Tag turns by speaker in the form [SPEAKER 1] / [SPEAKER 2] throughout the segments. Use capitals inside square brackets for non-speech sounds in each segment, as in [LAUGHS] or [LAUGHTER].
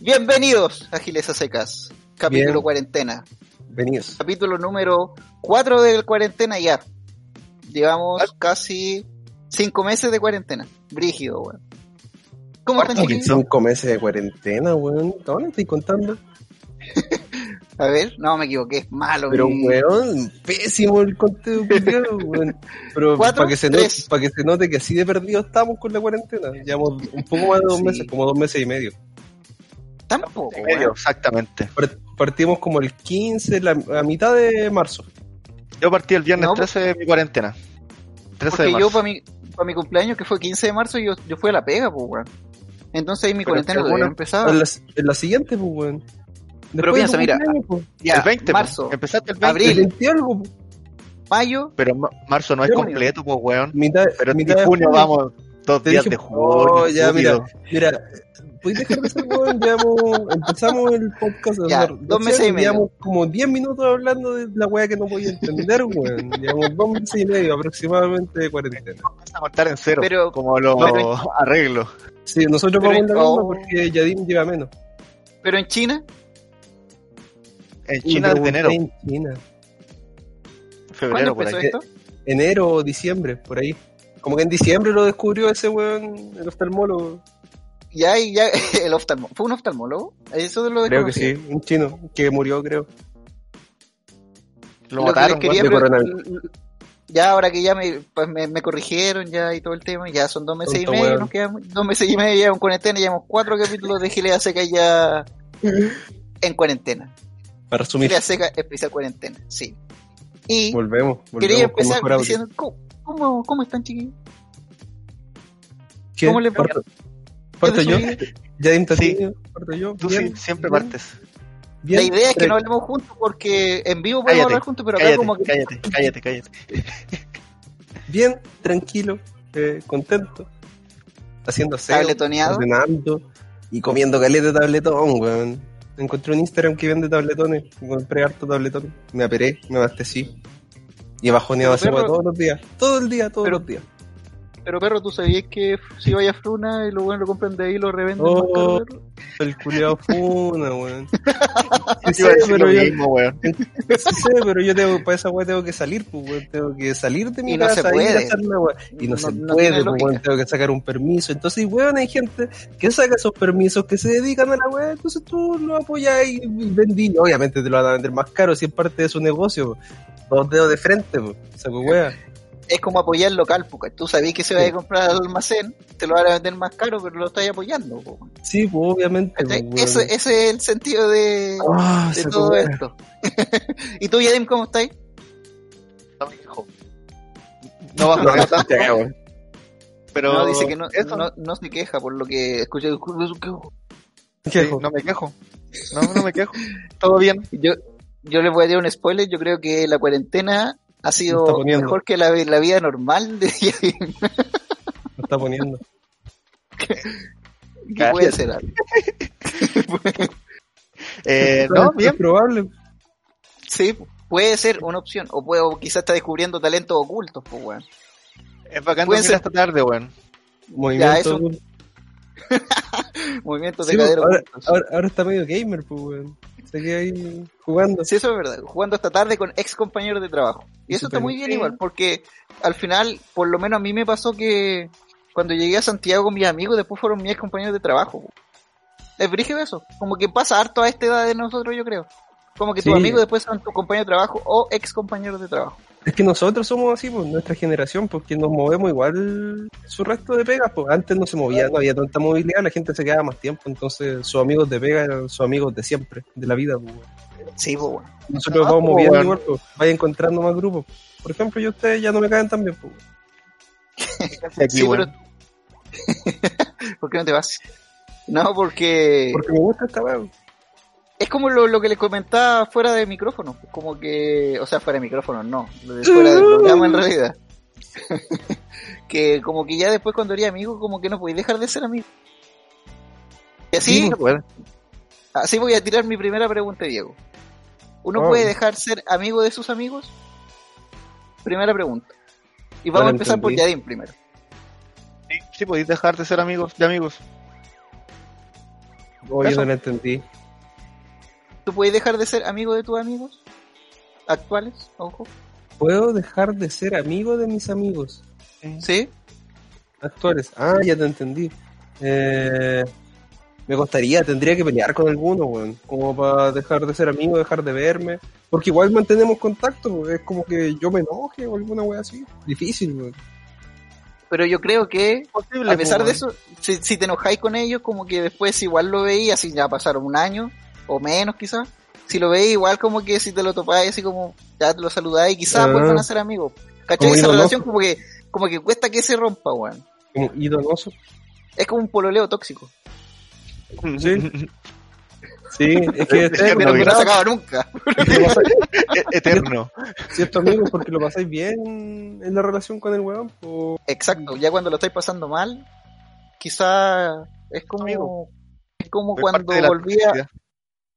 [SPEAKER 1] Bienvenidos a Giles a Secas, capítulo
[SPEAKER 2] Bien.
[SPEAKER 1] cuarentena.
[SPEAKER 2] Venidos.
[SPEAKER 1] Capítulo número 4 de cuarentena ya. Llevamos casi 5 meses de cuarentena. Brígido, weón. ¿Cómo están, chiquillos?
[SPEAKER 2] cinco meses de cuarentena, weón. ¿Dónde estoy contando? [LAUGHS]
[SPEAKER 1] A ver, no, me equivoqué, es malo.
[SPEAKER 2] Pero,
[SPEAKER 1] mi-
[SPEAKER 2] weón, pésimo el culiao, [LAUGHS] weón. Pero para que, se note, para que se note que así de perdido estamos con la cuarentena. Llevamos un poco más de dos
[SPEAKER 1] Sí.
[SPEAKER 2] meses, como dos meses y medio.
[SPEAKER 1] Tampoco,
[SPEAKER 3] medio, exactamente.
[SPEAKER 2] Part- Partimos como el 15, la, a mitad de marzo.
[SPEAKER 3] Yo partí el viernes
[SPEAKER 1] No,
[SPEAKER 3] 13 de mi cuarentena. 13 de
[SPEAKER 1] Porque
[SPEAKER 3] marzo.
[SPEAKER 1] yo, para mi, para mi cumpleaños, que fue 15 de marzo, yo, yo fui a la pega, pues, weón. Entonces ahí mi
[SPEAKER 3] Pero
[SPEAKER 1] cuarentena
[SPEAKER 3] uno-
[SPEAKER 1] empezaba.
[SPEAKER 2] En la, en la siguiente, pues, weón.
[SPEAKER 1] Pero
[SPEAKER 2] de
[SPEAKER 1] piensa, mira,
[SPEAKER 2] pues.
[SPEAKER 1] Ya,
[SPEAKER 3] el 20, po.
[SPEAKER 1] marzo,
[SPEAKER 3] Empezaste el 20.
[SPEAKER 1] abril.
[SPEAKER 2] El 20 y algo, pues.
[SPEAKER 1] mayo,
[SPEAKER 3] Pero ma- marzo no es
[SPEAKER 1] Junio.
[SPEAKER 3] completo, pues, weón.
[SPEAKER 2] Mitad,
[SPEAKER 3] Pero
[SPEAKER 2] mitad
[SPEAKER 3] en
[SPEAKER 2] de
[SPEAKER 3] junio vamos dos días
[SPEAKER 2] dije,
[SPEAKER 3] de junio.
[SPEAKER 2] oh, ya,
[SPEAKER 3] estúpido.
[SPEAKER 2] Mira, ¿puedes dejar de ser weón? Llevamos, empezamos el podcast. o
[SPEAKER 1] Ya, dos meses y medio.
[SPEAKER 2] Llevamos como 10 minutos hablando de la weá que no podía entender, weón. Llevamos dos meses y medio aproximadamente de cuarentena.
[SPEAKER 3] Vamos a contar en cero,
[SPEAKER 1] Pero-
[SPEAKER 3] como lo
[SPEAKER 1] pero-
[SPEAKER 3] arreglo.
[SPEAKER 2] Sí, nosotros
[SPEAKER 1] Pero-
[SPEAKER 2] vamos en la misma
[SPEAKER 1] oh.
[SPEAKER 2] porque Yadim lleva menos.
[SPEAKER 1] pero en China,
[SPEAKER 3] En China desde enero,
[SPEAKER 2] En China.
[SPEAKER 1] ¿cuándo
[SPEAKER 3] febrero, por
[SPEAKER 1] empezó
[SPEAKER 3] ahí.
[SPEAKER 1] esto?
[SPEAKER 2] Enero o diciembre, por ahí. Como que en diciembre lo descubrió ese weón, el oftalmólogo.
[SPEAKER 1] Ya, y ya, [LAUGHS] el oftalmólogo. ¿Fue un oftalmólogo? Eso lo
[SPEAKER 2] Creo que sí, un chino que murió, creo.
[SPEAKER 3] Lo
[SPEAKER 1] Lo que
[SPEAKER 3] mataron,
[SPEAKER 1] les quería. Ya ahora que ya me, pues me, me corrigieron ya y todo el tema, ya son dos meses y medio, nos quedamos, dos meses y medio ya en cuarentena, llevamos cuatro capítulos de Gilea Seca ya [LAUGHS] en cuarentena.
[SPEAKER 2] Para resumir,
[SPEAKER 1] Gilea Seca especial cuarentena, sí. Y
[SPEAKER 2] volvemos. volvemos
[SPEAKER 1] quería empezar diciendo, ¿cómo, cómo, cómo están chiquillos? ¿Cómo le va?
[SPEAKER 2] ¿Parto, parto
[SPEAKER 1] ¿Qué
[SPEAKER 2] yo? ¿Yadim
[SPEAKER 3] Sí.
[SPEAKER 2] ¿Parto yo?
[SPEAKER 3] Tú
[SPEAKER 2] Bien,
[SPEAKER 3] sí, siempre
[SPEAKER 2] bien,
[SPEAKER 3] partes.
[SPEAKER 2] bien.
[SPEAKER 1] La idea es que no hablemos juntos porque en vivo podemos
[SPEAKER 3] Cállate,
[SPEAKER 1] hablar juntos, pero acá
[SPEAKER 3] cállate,
[SPEAKER 1] como que
[SPEAKER 3] cállate, cállate, cállate.
[SPEAKER 2] Bien, tranquilo, eh, contento. Haciendo
[SPEAKER 1] Tabletoneado.
[SPEAKER 2] ordenando y comiendo caleta de tabletón, weón. Encontré un Instagram que vende tabletones. Compré harto tabletón. Me aperé, me abastecí. Y he bajoneado
[SPEAKER 1] perro-
[SPEAKER 2] todos los días. Todo el día, todos
[SPEAKER 1] Pero-
[SPEAKER 2] los días.
[SPEAKER 1] Pero perro, ¿tú sabías que si vaya a Fruna y lo bueno lo compran de ahí y lo revenden
[SPEAKER 2] Oh.
[SPEAKER 1] más caro, perro?
[SPEAKER 2] El culiado funa, weón. [LAUGHS] Sí,
[SPEAKER 3] decir
[SPEAKER 2] pero yo,
[SPEAKER 3] mismo, weón. [LAUGHS]
[SPEAKER 2] sí pero yo tengo, para esa weá tengo que salir, pues, weón. Tengo que salir de mi
[SPEAKER 1] Y no se
[SPEAKER 2] y
[SPEAKER 1] puede.
[SPEAKER 2] Y no,
[SPEAKER 1] No-
[SPEAKER 2] se
[SPEAKER 1] no
[SPEAKER 2] puede, pues, weón. Tengo que sacar un permiso. Entonces, weón, hay gente que saca esos permisos, que se dedican a la weá. Entonces tú lo apoyas y, vendí. Obviamente te lo van a vender más caro si es parte de su negocio. pues. Dos dedos de frente, pues. Saco weá.
[SPEAKER 1] Es como apoyar el local, porque tú sabías que se va
[SPEAKER 2] Sí.
[SPEAKER 1] a comprar al almacén, te lo van a vender más caro, pero lo estás apoyando. po.
[SPEAKER 2] Sí, pues, obviamente.
[SPEAKER 1] Ese, ese es el sentido de,
[SPEAKER 2] Ah,
[SPEAKER 1] de todo esto. [LAUGHS] ¿Y tú, Yadim, cómo estáis?
[SPEAKER 3] No me quejo. No va a
[SPEAKER 2] weón.
[SPEAKER 3] pero
[SPEAKER 1] no, dice que no,
[SPEAKER 3] eso,
[SPEAKER 1] no, no se queja por lo que escuché.
[SPEAKER 3] sí,
[SPEAKER 2] Quejo.
[SPEAKER 3] no me quejo. No, no me quejo. [LAUGHS] Todo bien.
[SPEAKER 1] Yo, yo les voy a dar un spoiler. Yo creo que la cuarentena ha
[SPEAKER 2] Me
[SPEAKER 1] sido
[SPEAKER 2] poniendo.
[SPEAKER 1] mejor que la, la vida normal de Yadim.
[SPEAKER 2] Me está poniendo. [LAUGHS]
[SPEAKER 1] que puede ser algo. [LAUGHS]
[SPEAKER 3] Eh, no,
[SPEAKER 2] Es
[SPEAKER 3] bien.
[SPEAKER 2] probable.
[SPEAKER 1] Sí, puede ser una opción. O, puede, o quizás está descubriendo talentos ocultos, pues, weón.
[SPEAKER 3] Es bacán
[SPEAKER 1] Puede
[SPEAKER 3] dormir
[SPEAKER 1] ser.
[SPEAKER 3] esta tarde, weón.
[SPEAKER 2] Movimiento.
[SPEAKER 1] eso- [LAUGHS] Movimientos de
[SPEAKER 2] Sí, pues,
[SPEAKER 1] cadera
[SPEAKER 2] ahora,
[SPEAKER 1] ocultos.
[SPEAKER 2] ahora, ahora está medio gamer, pues, weón. Se queda ahí jugando.
[SPEAKER 1] Sí, eso es verdad. Jugando esta tarde con ex compañeros de trabajo. Y eso está muy bien igual, porque al final, por lo menos a mí me pasó que cuando llegué a Santiago con mis amigos, después fueron mis ex compañeros de trabajo. Es brígido eso. Como que pasa harto a esta edad de nosotros, yo creo. Como que tus
[SPEAKER 2] Sí.
[SPEAKER 1] amigos después son tus compañeros de trabajo o ex compañeros de trabajo.
[SPEAKER 2] Es que nosotros somos así, pues, nuestra generación, porque nos movemos igual su resto de pegas, pues antes no se movía, no había tanta movilidad, la gente se quedaba más tiempo, entonces sus amigos de pega eran sus amigos de siempre, de la vida, pues.
[SPEAKER 1] Sí, pues bueno.
[SPEAKER 2] Nosotros
[SPEAKER 3] Ah,
[SPEAKER 2] vamos
[SPEAKER 3] pues,
[SPEAKER 2] moviendo
[SPEAKER 3] weón.
[SPEAKER 2] igual, pues, vaya encontrando más grupos. Por ejemplo, yo ustedes ya no me caen tan bien, pues. [LAUGHS]
[SPEAKER 3] Aquí,
[SPEAKER 1] Sí,
[SPEAKER 3] weón.
[SPEAKER 1] pero... [LAUGHS] ¿Por qué no te vas? No, porque
[SPEAKER 2] Porque me gusta esta weá.
[SPEAKER 1] Es como lo, lo que les comentaba fuera de micrófono. Como que, o sea, fuera de micrófono, no. lo de Fuera del programa en [LAUGHS] realidad. [LAUGHS] que como que ya después cuando eres amigo, como que no podéis dejar de ser amigo. Y así,
[SPEAKER 3] Sí, pues.
[SPEAKER 1] así voy a tirar mi primera pregunta, Diego. ¿Uno
[SPEAKER 2] Oh.
[SPEAKER 1] puede dejar ser amigo de sus amigos? Primera pregunta. Y vamos
[SPEAKER 2] No
[SPEAKER 1] a
[SPEAKER 2] lo
[SPEAKER 1] empezar por. Yadin primero.
[SPEAKER 3] Sí, sí, podéis dejar de ser amigos de amigos.
[SPEAKER 2] Oye,
[SPEAKER 3] Eso.
[SPEAKER 2] no la entendí.
[SPEAKER 1] ¿Tú puedes dejar de ser amigo de tus amigos? ¿Actuales? Ojo.
[SPEAKER 2] ¿Puedo dejar de ser amigo de mis amigos
[SPEAKER 1] ¿Sí?
[SPEAKER 2] actuales? Ah, ya te entendí. Eh, me costaría, tendría que pelear con alguno, weón. Como para dejar de ser amigo, dejar de verme. Porque igual mantenemos contacto, weón. es como que yo me enoje o alguna wea así. Difícil, weón.
[SPEAKER 1] Pero yo creo que
[SPEAKER 3] Posible,
[SPEAKER 1] a pesar de eso, si, si te enojáis con ellos, como que después igual lo veis, así ya pasaron un año, o menos quizás. Si lo veis, igual como que si te lo topáis, así como ya te lo saludáis, quizás
[SPEAKER 2] Ah.
[SPEAKER 1] vuelvan a ser amigos. ¿Cachai?
[SPEAKER 2] Como
[SPEAKER 1] Esa relación como que, como que cuesta que se rompa, weón.
[SPEAKER 2] Como idonoso.
[SPEAKER 1] Es como un pololeo tóxico.
[SPEAKER 2] Sí. Sí, es que [LAUGHS]
[SPEAKER 3] Pero
[SPEAKER 1] Pero
[SPEAKER 3] no,
[SPEAKER 1] que no
[SPEAKER 3] mira.
[SPEAKER 1] se acaba nunca. [LAUGHS]
[SPEAKER 3] Eterno.
[SPEAKER 2] cierto amigo porque lo pasáis bien en la relación con el weón. O...
[SPEAKER 1] Exacto, ya cuando lo estáis pasando mal, quizá es como,
[SPEAKER 3] Amigo.
[SPEAKER 1] es como
[SPEAKER 3] Es
[SPEAKER 1] cuando volvía,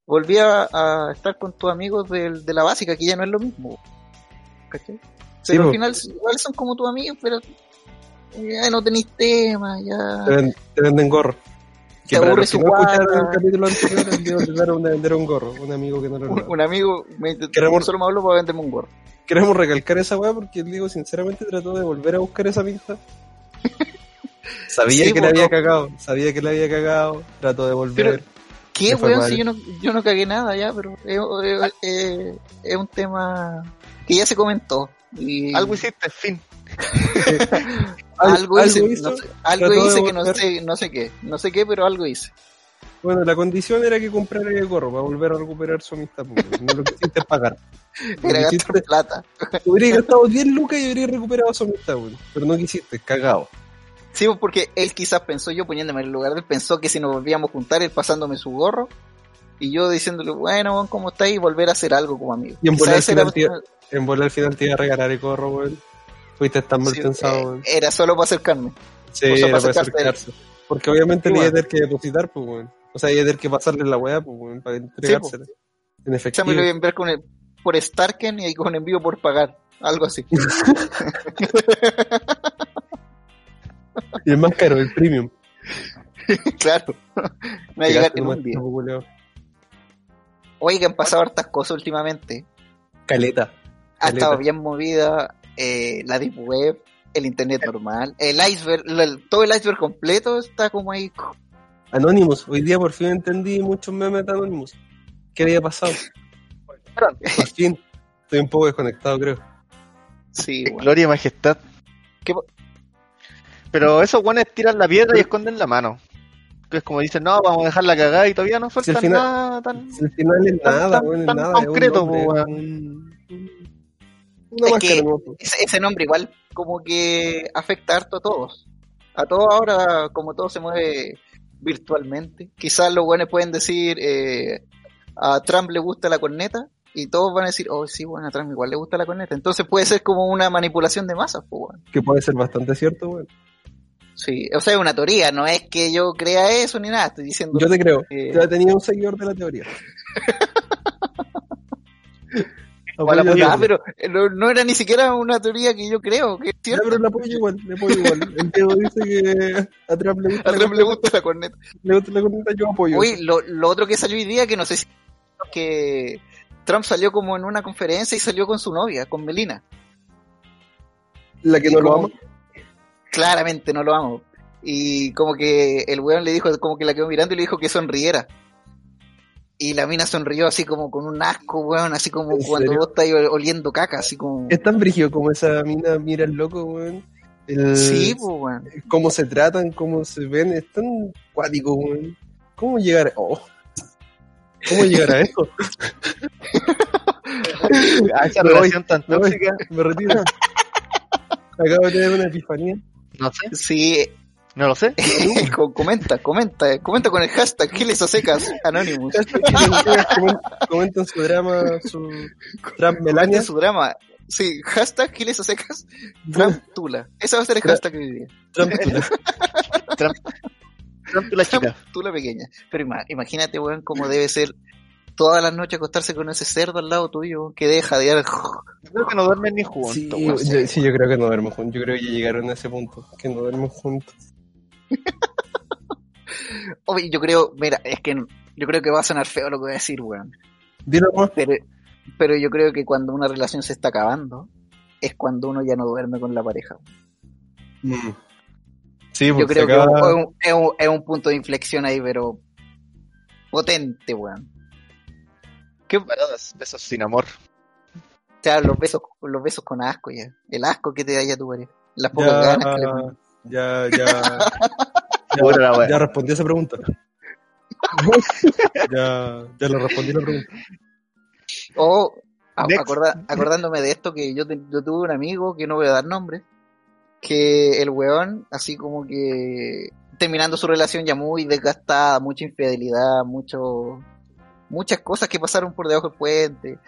[SPEAKER 1] volvía a estar con tus amigos de, la básica, que ya no es lo mismo. ¿Cachai?
[SPEAKER 2] Sí,
[SPEAKER 1] Pero
[SPEAKER 2] po.
[SPEAKER 1] al final igual son como tus amigos, pero ya no tenéis tema, ya...
[SPEAKER 2] Te, ven- te venden gorro.
[SPEAKER 1] Te
[SPEAKER 2] para
[SPEAKER 1] aburre
[SPEAKER 2] los que no escucharon el capítulo anterior, me vender un gorro, un amigo que no lo
[SPEAKER 1] Un, un amigo me,
[SPEAKER 2] Queremos-
[SPEAKER 1] solo me habló para venderme un gorro.
[SPEAKER 2] Queremos recalcar esa weá porque el Diego sinceramente trató de volver a buscar esa amistad. [LAUGHS] Sabía
[SPEAKER 1] Sí,
[SPEAKER 2] que
[SPEAKER 1] po,
[SPEAKER 2] le había cagado, sabía que le había cagado, trató de volver.
[SPEAKER 1] ¿Qué, weón? Si yo no, yo no cagué nada ya, pero es, es- es- es un tema que ya se comentó. Y
[SPEAKER 3] Algo hiciste, fin. [LAUGHS]
[SPEAKER 2] Al-
[SPEAKER 1] algo hice,
[SPEAKER 2] hizo,
[SPEAKER 1] no sé, algo hice que no sé, no sé qué, no sé qué, pero algo hice.
[SPEAKER 2] Bueno, la condición era que comprara el gorro para volver a recuperar su amistad. porque No lo quisiste pagar. [LAUGHS]
[SPEAKER 1] Era gastar plata.
[SPEAKER 2] Hubiera gastado 10 lucas y habría recuperado su amistad, weón. Pero no quisiste, cagado.
[SPEAKER 1] Sí, pues, porque él quizás pensó, yo poniéndome en el lugar de él, pensó que si nos volvíamos a juntar, él pasándome su gorro, y yo diciéndole, bueno, ¿cómo estás? Y volver a hacer algo como amigo.
[SPEAKER 2] Y en
[SPEAKER 1] ese
[SPEAKER 2] al
[SPEAKER 1] era-
[SPEAKER 2] final, En al final te iba a regalar el gorro, weón. Fuiste tan mal
[SPEAKER 1] sí,
[SPEAKER 2] pensado,
[SPEAKER 1] eh, era solo para acercarme.
[SPEAKER 2] Sí,
[SPEAKER 1] o sea,
[SPEAKER 2] era
[SPEAKER 1] para
[SPEAKER 2] acercarse. Porque obviamente le iba a tener que depositar, pues, weón. O sea, iba a tener que pasarle la weá, pues, weón, para entregársela. en
[SPEAKER 1] Ya
[SPEAKER 2] efectivo.
[SPEAKER 1] me lo iba a enviar con el, por Starken y con envío por pagar. Algo así. [LAUGHS] [LAUGHS]
[SPEAKER 2] Y el más caro, el premium. [LAUGHS]
[SPEAKER 1] claro. Me va a llegar en un día. Oye, que han pasado hartas cosas últimamente.
[SPEAKER 2] Caleta.
[SPEAKER 1] Ha estado bien movida eh, la Deep Web, el Internet normal, el iceberg, todo el iceberg completo está como ahí.
[SPEAKER 2] Anonymous. Hoy día por fin entendí muchos memes de Anonymous. ¿Qué había pasado? Por fin. Estoy un poco desconectado, creo.
[SPEAKER 1] Sí, bueno.
[SPEAKER 3] Gloria y majestad.
[SPEAKER 1] ¿Qué
[SPEAKER 3] Pero esos guanes tiran la piedra y esconden la mano. Que es como dicen, no, vamos a dejar la cagada y todavía no sueltan
[SPEAKER 2] al final-
[SPEAKER 3] nada tan...
[SPEAKER 2] Si al final es
[SPEAKER 3] Tan-
[SPEAKER 2] nada,
[SPEAKER 3] tan-
[SPEAKER 2] nada.
[SPEAKER 3] concreto, weón.
[SPEAKER 2] un- Una
[SPEAKER 1] Es que-
[SPEAKER 2] ¿no?
[SPEAKER 1] Ese, ese nombre igual como que afecta harto a todos. A todos ahora, como todo se mueve virtualmente. Quizás los buenos pueden decir, eh, a Trump le gusta la corneta, y todos van a decir, oh sí, bueno, a Trump igual le gusta la corneta. Entonces puede ser como una manipulación de masas, pues, bueno.
[SPEAKER 2] Que puede ser bastante cierto, weón.
[SPEAKER 1] Sí, o sea, es una teoría, no es que yo crea eso ni nada, estoy diciendo...
[SPEAKER 2] Yo te creo.
[SPEAKER 1] Eh.
[SPEAKER 2] Ya tenía un seguidor de la teoría. [LAUGHS] Apoyo. la
[SPEAKER 1] pero no, no era ni siquiera una teoría que yo creo, que es cierto.
[SPEAKER 2] pero le apoyo igual, le apoyo igual. [LAUGHS] El Diego dice que a Trump le gusta,
[SPEAKER 1] A
[SPEAKER 2] la
[SPEAKER 1] le gusta la corneta.
[SPEAKER 2] le gusta la corneta, yo apoyo.
[SPEAKER 1] Oye, lo, lo otro que salió hoy día, que no sé si que Trump salió como en una conferencia y salió con su novia, con Melina.
[SPEAKER 2] la que
[SPEAKER 1] y
[SPEAKER 2] no lo
[SPEAKER 1] como-
[SPEAKER 2] ama.
[SPEAKER 1] Claramente no lo amo. Y como que el weón le dijo, como que la quedó mirando y le dijo que sonriera. Y la mina sonrió así como con un asco, weón, así como
[SPEAKER 2] ¿En
[SPEAKER 1] cuando
[SPEAKER 2] serio?
[SPEAKER 1] vos estás ol- oliendo caca, así como...
[SPEAKER 2] Es tan brígido como esa mina mira al loco, weón. El-
[SPEAKER 1] Sí, pues, weón.
[SPEAKER 2] Cómo se tratan, cómo se ven, es tan cuático, weón. ¿Cómo llegar a... oh. ¿Cómo llegar a eso? [LAUGHS]
[SPEAKER 3] A esa
[SPEAKER 2] voy,
[SPEAKER 3] relación tan tóxica.
[SPEAKER 2] Me retiro. Acabo de tener una epifanía.
[SPEAKER 3] No sé.
[SPEAKER 1] Sí,
[SPEAKER 3] No lo sé. [LAUGHS]
[SPEAKER 1] Co- comenta, comenta, comenta con el hashtag Giles a secas Anonymous.
[SPEAKER 2] Comen- [LAUGHS] Comentan su drama, su Trump Melania.
[SPEAKER 1] Comenta su drama. Sí, hashtag Giles a secas Trump Tula. Ese va a ser el hashtag hoy día.
[SPEAKER 2] Trump [LAUGHS] Tula.
[SPEAKER 3] Trump la chica.
[SPEAKER 1] Tula pequeña. Pero ima- imagínate, weón, cómo debe ser todas las noches acostarse con ese cerdo al lado tuyo que deja de
[SPEAKER 3] Yo creo que no duermen ni juntos.
[SPEAKER 2] Sí, yo, sí, yo creo que no duermo juntos. Yo creo que ya llegaron a ese punto. Que no duermo juntos. [LAUGHS]
[SPEAKER 1] Oye, yo creo, mira, es que yo creo que va a sonar feo lo que voy a decir, weón.
[SPEAKER 2] Dilo más.
[SPEAKER 1] Pero, pero yo creo que cuando una relación se está acabando, es cuando uno ya no duerme con la pareja.
[SPEAKER 2] Mm. Sí,
[SPEAKER 1] Yo
[SPEAKER 2] porque
[SPEAKER 1] creo que
[SPEAKER 2] acaba-
[SPEAKER 1] es un, es un- es un punto de inflexión ahí, pero potente, weón.
[SPEAKER 3] Qué paradas, besos sin amor.
[SPEAKER 1] O sea, los besos, los besos con asco ya. El asco que te da ya tu pareja. Las pocas
[SPEAKER 2] ya,
[SPEAKER 1] ganas que le pones.
[SPEAKER 2] ya, ya, [LAUGHS]
[SPEAKER 3] Bueno, la wea.
[SPEAKER 2] ya respondí esa pregunta. [LAUGHS] ya, ya le respondí la pregunta.
[SPEAKER 1] O, a- acorda- acordándome de esto, que yo, te- yo tuve un amigo, que no voy a dar nombre, que el weón, así como que terminando su relación ya muy desgastada, mucha infidelidad, mucho, muchas cosas que pasaron por debajo del puente,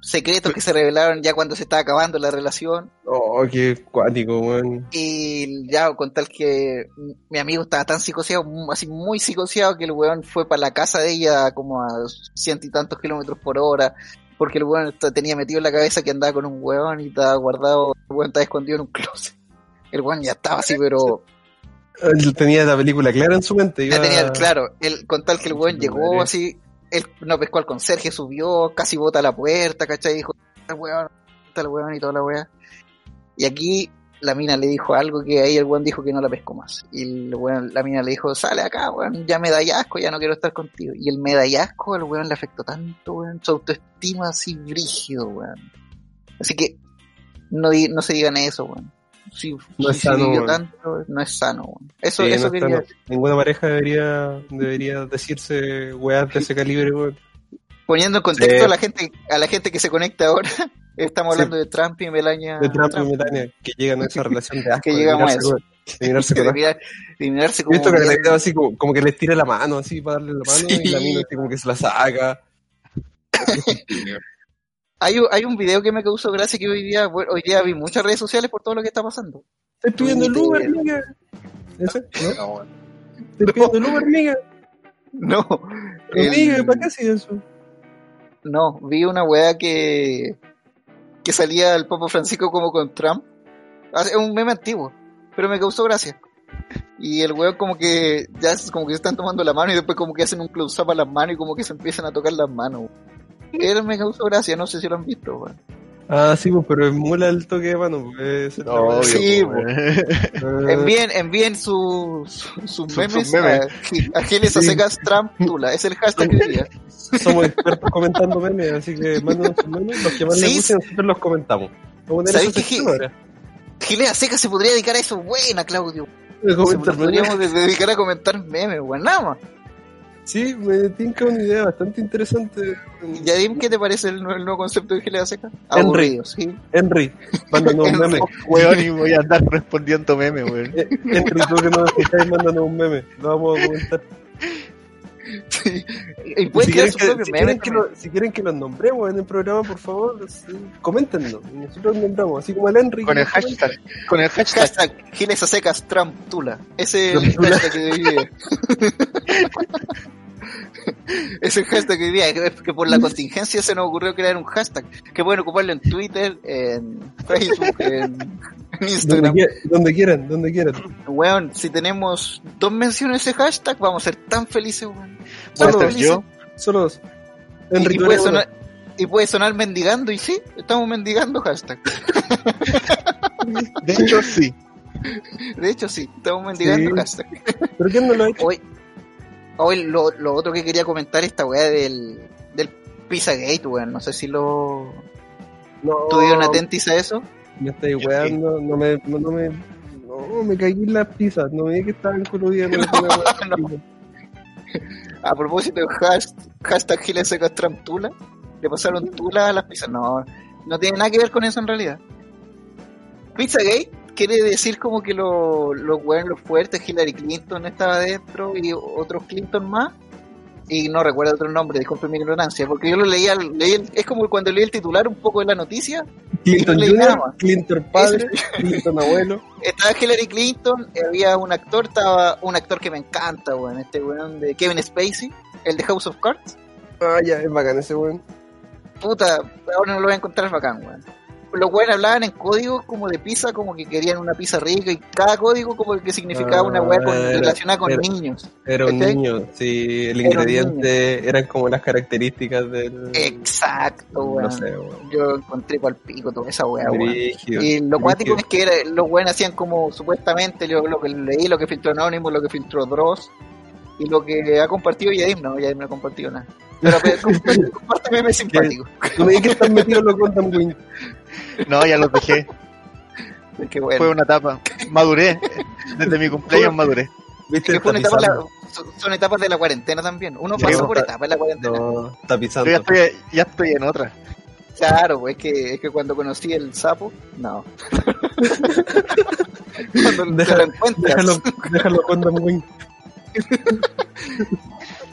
[SPEAKER 1] secretos que se revelaron ya cuando se estaba acabando la relación,
[SPEAKER 2] Oh, qué cuático, weón.
[SPEAKER 1] y ya con tal que mi amigo estaba tan psicoseado, así muy psicoseado, que el weón fue para la casa de ella como a ciento y tantos kilómetros por hora, porque el weón tenía metido en la cabeza que andaba con un weón y estaba guardado, el weón estaba escondido en un closet. El weón ya estaba así, pero
[SPEAKER 2] Él tenía la película clara en su mente.
[SPEAKER 1] ya
[SPEAKER 2] iba-
[SPEAKER 1] tenía, claro, él, con tal que el weón llegó así, él no pescó al conserje, subió, casi bota la puerta, ¿cachai? Dijo, el weón, el weón y toda la weá. Y aquí la mina le dijo algo que ahí el weón dijo que no la pescó más. Y el weón, la mina le dijo, sale acá, weón, ya me ya no quiero estar contigo. Y el me da asco al weón le afectó tanto, weón, su autoestima así brígido, weón. Así que no, no se digan eso, weón. Si,
[SPEAKER 2] No es
[SPEAKER 1] si
[SPEAKER 2] sano,
[SPEAKER 1] tanto, no es sano. Eso,
[SPEAKER 2] Sí,
[SPEAKER 1] eso
[SPEAKER 2] no
[SPEAKER 1] quería.
[SPEAKER 2] Ninguna pareja debería, debería decirse weas de ese calibre, weón.
[SPEAKER 1] Poniendo en contexto
[SPEAKER 2] Sí.
[SPEAKER 1] a la gente a la gente que se conecta ahora, [LAUGHS] estamos
[SPEAKER 2] Sí.
[SPEAKER 1] hablando de Trump y Melania
[SPEAKER 2] De Trump y Melania, que llegan a esa [LAUGHS] relación de asco.
[SPEAKER 1] Que llegamos a eso.
[SPEAKER 2] de mirarse [LAUGHS] con
[SPEAKER 1] de, mirarse como
[SPEAKER 2] que le así como, como que les tira la mano, así para darle la mano, y la mina así como que se la saca.
[SPEAKER 1] Hay, un- hay un video que me causó gracia que hoy día bueno, hoy día vi muchas redes sociales por todo lo que está pasando.
[SPEAKER 2] Estoy pidiendo el Uber. ¿Ese? ¿No? Estoy pidiendo el Uber, amiga.
[SPEAKER 1] No, el-
[SPEAKER 2] Amiga, ¿para qué haces eso?
[SPEAKER 1] no, vi una weá que que salía el Papa Francisco como con Trump. Ah, Es un meme antiguo, pero me causó gracia. Y el weón como que ya es como que se están tomando la mano y después como que hacen un close-up a las manos y como que se empiezan a tocar las manos. weón. Él me causó gracia, no sé si lo han visto, weón.
[SPEAKER 2] Ah, sí, pues, pero emula el toque de mano. Pues, ese
[SPEAKER 3] Obvio,
[SPEAKER 1] Sí.
[SPEAKER 2] Eh,
[SPEAKER 1] Envíen, envíen sus su, memes
[SPEAKER 3] sus memes.
[SPEAKER 1] a, a Giles
[SPEAKER 2] Sí.
[SPEAKER 1] a secas Trump Tula. Es el hashtag que diría.
[SPEAKER 2] Somos expertos comentando memes, así que mándanos sus memes. Los que más
[SPEAKER 1] Sí.
[SPEAKER 2] les gusten, nosotros los comentamos.
[SPEAKER 1] ¿Sabéis que
[SPEAKER 2] sección
[SPEAKER 1] Gi-
[SPEAKER 2] ahora.
[SPEAKER 1] Giles a secas se podría dedicar a eso. Buena, Claudio. Se podríamos de- dedicar a comentar memes, weón. Nada más.
[SPEAKER 2] Sí, me tinca una idea bastante interesante.
[SPEAKER 1] Yadim, ¿qué te parece el, nue- el nuevo concepto de Giles a secas?
[SPEAKER 2] Henry.
[SPEAKER 1] Aburrido, sí.
[SPEAKER 2] Henry, mándanos un [LAUGHS] meme.
[SPEAKER 3] Weón, y voy a andar respondiendo memes, weón.
[SPEAKER 2] Eh, Henry, tú que nos escucháis, mándanos un meme. Lo vamos a comentar. [LAUGHS]
[SPEAKER 1] Sí. Y pueden
[SPEAKER 2] si,
[SPEAKER 1] crear
[SPEAKER 2] quieren que, si, quieren que
[SPEAKER 1] también.
[SPEAKER 2] lo- si quieren que los nombremos en el programa, por favor, sí, nosotros nombramos, así como el Henry.
[SPEAKER 3] Con el hashtag. Con el hashtag.
[SPEAKER 1] Hashtag Giles a secas Trump Tula. Ese es el hashtag que. [LAUGHS] es el hashtag que diría. Que, por la contingencia se nos ocurrió crear un hashtag. Que pueden ocuparlo en Twitter, en Facebook, [LAUGHS] en, Instagram.
[SPEAKER 2] donde quieran, donde quieran.
[SPEAKER 1] Weón, si tenemos dos menciones de ese hashtag, vamos a ser tan felices, weón. Solo
[SPEAKER 3] yo.
[SPEAKER 2] Dos.
[SPEAKER 1] Y, y puede sonar, y puede sonar mendigando, y sí, estamos mendigando hashtag.
[SPEAKER 3] De hecho, sí.
[SPEAKER 1] De hecho, sí, estamos mendigando
[SPEAKER 2] Sí.
[SPEAKER 1] hashtag.
[SPEAKER 2] ¿Pero quién no lo ha hecho?
[SPEAKER 1] Hoy, hoy lo, lo otro que quería comentar esta weá del, del Pizzagate, weón. No sé si lo
[SPEAKER 2] No,
[SPEAKER 1] tuvieron atentis a eso.
[SPEAKER 2] me estáis weando, no me, no, no me, no, me caí en las pizzas, no me di que estaban coludidas [LAUGHS] weá.
[SPEAKER 1] no. A propósito de hash- hashtag Giles Secas Trump Tula, le pasaron Tula a las pizzas. No, no tiene nada que ver con eso en realidad. Pizzagate quiere decir como que lo- los weones, los fuertes, Hillary Clinton estaba dentro y otros Clinton más. Y no recuerdo otro nombre, disculpe mi ignorancia, porque yo lo leía, leí el- es como cuando leí el titular un poco de la noticia.
[SPEAKER 2] Clinton
[SPEAKER 1] no
[SPEAKER 2] Jr.. Clinton padre, [LAUGHS] Clinton abuelo.
[SPEAKER 1] Estaba Hillary Clinton, había un actor, estaba un actor que me encanta, weón, este weón de Kevin Spacey, el de House of Cards.
[SPEAKER 2] Ah, ya, es bacán ese weón.
[SPEAKER 1] Puta, ahora no lo voy a encontrar bacán, weón. Los weones hablaban en código como de pizza, como que querían una pizza rica y cada código como que significaba una weá
[SPEAKER 2] Ah,
[SPEAKER 1] relacionada con
[SPEAKER 2] era-
[SPEAKER 1] niños.
[SPEAKER 2] Era un
[SPEAKER 1] ¿Cachai?
[SPEAKER 2] niño, sí, el ingrediente eran como las características del.
[SPEAKER 1] Exacto, weón.
[SPEAKER 2] No sé, weón.
[SPEAKER 1] Yo encontré pa'l pico toda esa weá, weón. Y lo cuático es que era- los weones hacían como supuestamente yo lo que leí, lo que filtró Anonymous, lo que filtró Dross y lo que ha compartido Yadim, no, Yadim no ha compartido nada. Pero, [LAUGHS] comparte- memes simpáticos.
[SPEAKER 2] Tú me que estás metido en los Gundam Wing.
[SPEAKER 3] No, ya los dejé. [LAUGHS]
[SPEAKER 1] Qué bueno.
[SPEAKER 3] Fue una etapa. Maduré. Desde mi cumpleaños maduré.
[SPEAKER 2] ¿Viste?
[SPEAKER 1] Que fue una etapa de
[SPEAKER 2] Tapizando.
[SPEAKER 1] la- son- etapas de la cuarentena también. Uno
[SPEAKER 2] Sí,
[SPEAKER 1] pasa
[SPEAKER 2] no,
[SPEAKER 1] por
[SPEAKER 2] ta-
[SPEAKER 1] etapas en la cuarentena.
[SPEAKER 2] No,
[SPEAKER 3] Yo
[SPEAKER 2] tapizando.
[SPEAKER 3] ya estoy, ya estoy en otra.
[SPEAKER 1] Claro, pues, es que, es que cuando conocí el sapo, no. [LAUGHS] cuando te
[SPEAKER 2] Deja-
[SPEAKER 1] lo encuentras.
[SPEAKER 2] Déjalo, déjalo Gundam [LAUGHS] Wing.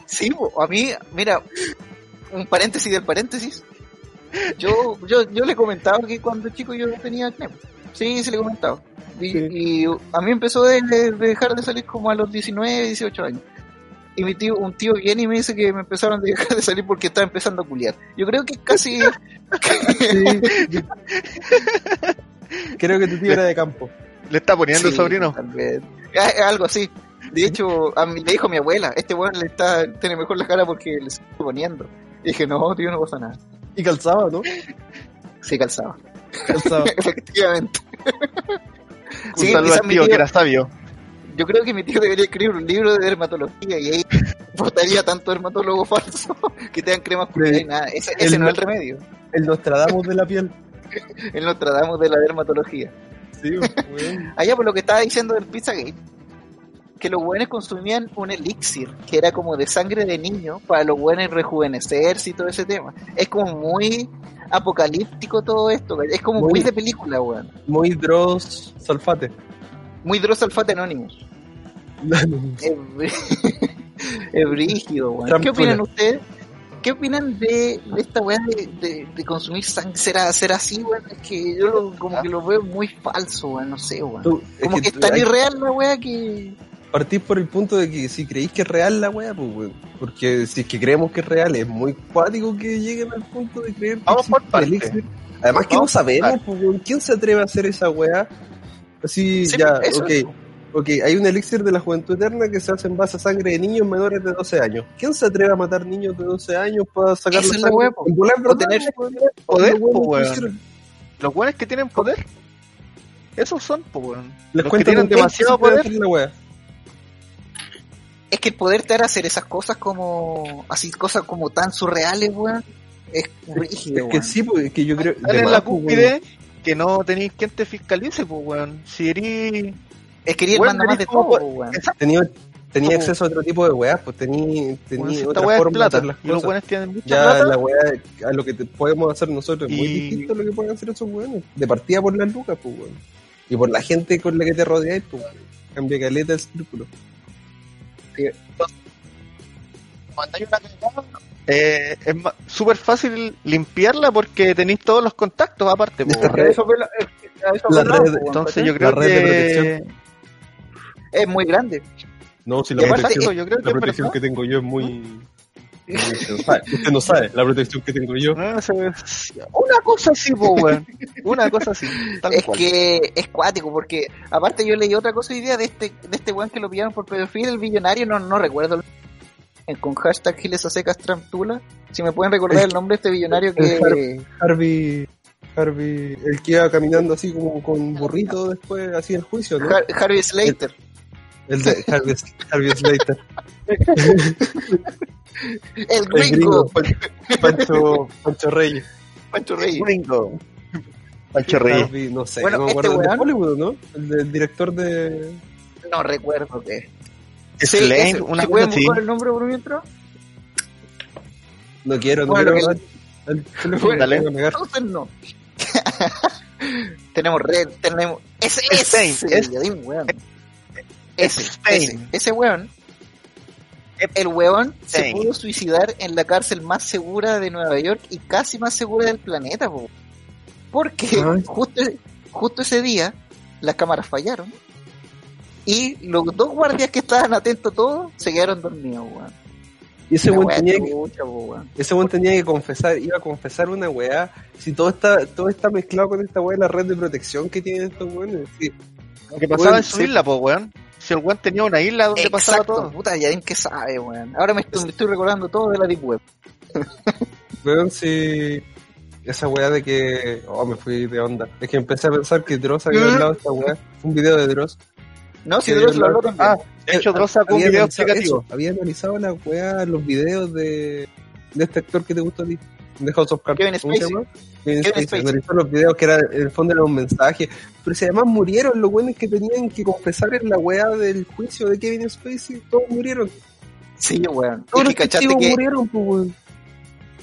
[SPEAKER 1] Sí, a mí, mira, un paréntesis del paréntesis. Yo, yo, yo le comentaba que cuando chico yo tenía acné. Sí, sí le he comentado. Y,
[SPEAKER 2] Sí.
[SPEAKER 1] y a mí empezó de, de dejar de salir como a los 19, 18 años. Y mi tío, un tío viene y me dice que me empezaron a dejar de salir porque estaba empezando a culiar. Yo creo que casi
[SPEAKER 2] Sí. [LAUGHS] Creo que tu tío era de campo.
[SPEAKER 3] Le está poniendo el sobrino.
[SPEAKER 1] tal vez. Ah, Algo así. De hecho, a mí, le dijo mi abuela, este weón le está, tiene mejor la cara porque le estoy poniendo. Y dije, no, tío, no pasa nada. [LAUGHS]
[SPEAKER 2] Y calzaba, ¿no?
[SPEAKER 1] Sí, calzaba.
[SPEAKER 2] Calzaba. [LAUGHS]
[SPEAKER 1] Efectivamente.
[SPEAKER 3] Un
[SPEAKER 1] Sí,
[SPEAKER 3] saludo al tío
[SPEAKER 1] tío-
[SPEAKER 3] que era sabio.
[SPEAKER 1] Yo creo que mi tío debería escribir un libro de dermatología y ahí [LAUGHS] votaría tanto dermatólogo falso que te dan cremas y nada. Ese, ese no es el remedio.
[SPEAKER 2] El Nostradamus de la piel.
[SPEAKER 1] El Nostradamus de la dermatología.
[SPEAKER 2] Sí, weón.
[SPEAKER 1] Allá por lo que estaba diciendo del Pizzagate, que los buenos consumían un elixir, que era como de sangre de niño, para los buenos rejuvenecerse y todo ese tema. Es como muy apocalíptico todo esto, es como muy,
[SPEAKER 2] Muy-
[SPEAKER 1] de película, weón.
[SPEAKER 2] Muy Dross Salfate.
[SPEAKER 1] Muy Dross Alfate Anonymous. [LAUGHS] Es, brí- [LAUGHS] es brígido, weón. ¿Qué opinan ustedes? ¿Qué opinan de, de esta weá de, de, de consumir sangre? ¿Será, será así, weón? Es que yo lo- como que lo veo muy falso, weón. No sé, weón.
[SPEAKER 2] Es
[SPEAKER 1] Como que, es
[SPEAKER 2] tú-
[SPEAKER 1] tan
[SPEAKER 2] hay-
[SPEAKER 1] irreal la weá que...
[SPEAKER 2] partís por el punto de que si creéis que es real la wea, pues weón. Porque si es que creemos que es real, es muy cuático que lleguen al punto de creer que
[SPEAKER 3] Vamos por
[SPEAKER 2] elixir. Además que no
[SPEAKER 3] Vamos
[SPEAKER 2] sabemos, pues weón, ¿quién se atreve a hacer esa wea? Así,
[SPEAKER 1] Sí,
[SPEAKER 2] ya, ok.
[SPEAKER 1] es.
[SPEAKER 2] Ok, hay un elixir de la juventud eterna que se hace en base a sangre de niños menores de 12 años. ¿Quién se atreve a matar niños de 12 años para sacar la sangre?
[SPEAKER 1] tener
[SPEAKER 3] Poder,
[SPEAKER 2] weones
[SPEAKER 3] weón. Los buenos que tienen poder. Esos son, po, weón.
[SPEAKER 2] Les
[SPEAKER 3] Los que tienen demasiado poder.
[SPEAKER 2] la.
[SPEAKER 1] Es que el poder te hará hacer esas cosas como... Así, cosas como tan surreales, weón. Es rígido,
[SPEAKER 2] Es que
[SPEAKER 1] weón.
[SPEAKER 2] sí, pues, es que yo creo.
[SPEAKER 3] En la
[SPEAKER 2] pues,
[SPEAKER 3] cúspide que no tenéis quien te fiscalice, pues, weón. Si eres...
[SPEAKER 1] Es que
[SPEAKER 3] Weón,
[SPEAKER 1] manda más de
[SPEAKER 3] eres
[SPEAKER 1] todo, weón.
[SPEAKER 2] Tenía, acceso a otro tipo de weas, pues tenía, tenía
[SPEAKER 3] si esta
[SPEAKER 2] otra
[SPEAKER 3] weá es
[SPEAKER 2] forma de
[SPEAKER 3] plata.
[SPEAKER 2] hacer las
[SPEAKER 3] Y los
[SPEAKER 2] cosas.
[SPEAKER 3] tienen mucha
[SPEAKER 2] Ya
[SPEAKER 3] plata.
[SPEAKER 2] la wea, a lo que te- podemos hacer nosotros es muy
[SPEAKER 3] Y-
[SPEAKER 2] distinto a lo que pueden hacer esos weones. De partida por las lucas, pues weón. Y por la gente con la que te rodeáis, pues weón. Cambia caleta el círculo.
[SPEAKER 3] Cuando hay una cagada, eh, es súper fácil limpiarla porque tenéis todos los contactos aparte. po,
[SPEAKER 2] Las
[SPEAKER 3] weón.
[SPEAKER 2] redes-
[SPEAKER 1] Eso la- a eso
[SPEAKER 2] La red-
[SPEAKER 1] weón,
[SPEAKER 3] Entonces yo creo
[SPEAKER 2] La red de
[SPEAKER 3] que
[SPEAKER 2] protección.
[SPEAKER 1] Es muy grande.
[SPEAKER 2] No, si la protección,
[SPEAKER 3] Exacto, yo creo que
[SPEAKER 2] la
[SPEAKER 3] es
[SPEAKER 2] protección que tengo yo es muy. Usted no sabe, usted no sabe la protección que tengo yo.
[SPEAKER 3] No, es- Una cosa así, po, weón. Una cosa así. Tal
[SPEAKER 1] Es
[SPEAKER 3] cual.
[SPEAKER 1] que es cuático, porque aparte yo leí otra cosa hoy día de este, de este weón que lo pillaron por pedofilia, el billonario, no, no recuerdo. el- Con hashtag Giles a secas Tramptula. Si me pueden recordar el nombre de este billonario que.
[SPEAKER 2] Harvey. Harvey, el que iba caminando así como con burrito después, así el juicio, ¿no?
[SPEAKER 1] Har- Harvey Slater.
[SPEAKER 2] El de Harvey, Harvey Slater.
[SPEAKER 1] El
[SPEAKER 2] El
[SPEAKER 1] gringo.
[SPEAKER 2] gringo, Pan- Pancho, Pancho Reyes.
[SPEAKER 1] Pancho Reyes.
[SPEAKER 3] Gringo. Pancho Reyes.
[SPEAKER 2] Harvey, no sé,
[SPEAKER 1] Bueno,
[SPEAKER 2] no me
[SPEAKER 1] este
[SPEAKER 2] acuerdo. el de
[SPEAKER 1] weón-
[SPEAKER 2] Hollywood, ¿no? El, del director de.
[SPEAKER 1] No recuerdo qué.
[SPEAKER 3] Slang,
[SPEAKER 1] ese.
[SPEAKER 3] una
[SPEAKER 1] ¿Se
[SPEAKER 3] cosa así.
[SPEAKER 1] el nombre por mientras?
[SPEAKER 2] No quiero, no
[SPEAKER 1] Bueno,
[SPEAKER 2] quiero. El.
[SPEAKER 1] Entonces no. [LAUGHS] tenemos red, tenemos,
[SPEAKER 3] es-
[SPEAKER 1] weón. Ese, ese, ese weón. El weón se pudo suicidar en la cárcel más segura de Nueva York y casi más segura del planeta, po. Porque
[SPEAKER 2] Ay.
[SPEAKER 1] justo, justo ese día las cámaras fallaron y los dos guardias que estaban atentos a todo se quedaron dormidos, weón.
[SPEAKER 2] Y ese weón tenía que,
[SPEAKER 1] trucha, po, weón.
[SPEAKER 2] ese weón tenía que confesar, iba a confesar una weá. Si todo está, todo está mezclado con esta weá la red de protección que tienen estos weones. Sí.
[SPEAKER 3] Lo que pasaba
[SPEAKER 2] Weón,
[SPEAKER 3] en su
[SPEAKER 2] sí.
[SPEAKER 3] isla, pues, weón. Si el weón tenía una isla donde pasaba
[SPEAKER 1] Exacto,
[SPEAKER 3] todo.
[SPEAKER 1] puta, Yadim que sabe, weón. Ahora me estoy, me estoy recordando todo de la Deep Web. [LAUGHS]
[SPEAKER 2] Weón, sí. Esa weá de que. Oh, me fui de onda. Es que empecé a pensar que Dross había
[SPEAKER 1] ¿Mm?
[SPEAKER 2] hablado de esta weá. Fue un video de Dross.
[SPEAKER 1] No, si Dross lo habló también.
[SPEAKER 3] Ah, de hecho, Dross sacó un
[SPEAKER 2] Había
[SPEAKER 3] video
[SPEAKER 2] analizado
[SPEAKER 3] explicativo.
[SPEAKER 2] eso, Había analizado la weá, los videos de, de este actor que te gustó a ti. De House of Cards.
[SPEAKER 1] Kevin
[SPEAKER 2] ¿Cómo se
[SPEAKER 1] Spacey.
[SPEAKER 2] Kevin Spacey.
[SPEAKER 1] Spacey.
[SPEAKER 2] Analizó los videos que era, en el fondo era un mensaje. Pero si además murieron los buenos que tenían que confesar en la weá del juicio de Kevin Spacey, todos murieron.
[SPEAKER 1] Sí, weón.
[SPEAKER 2] Todos
[SPEAKER 1] Y
[SPEAKER 2] los
[SPEAKER 1] que
[SPEAKER 2] testigos
[SPEAKER 1] que
[SPEAKER 2] murieron, pues weón.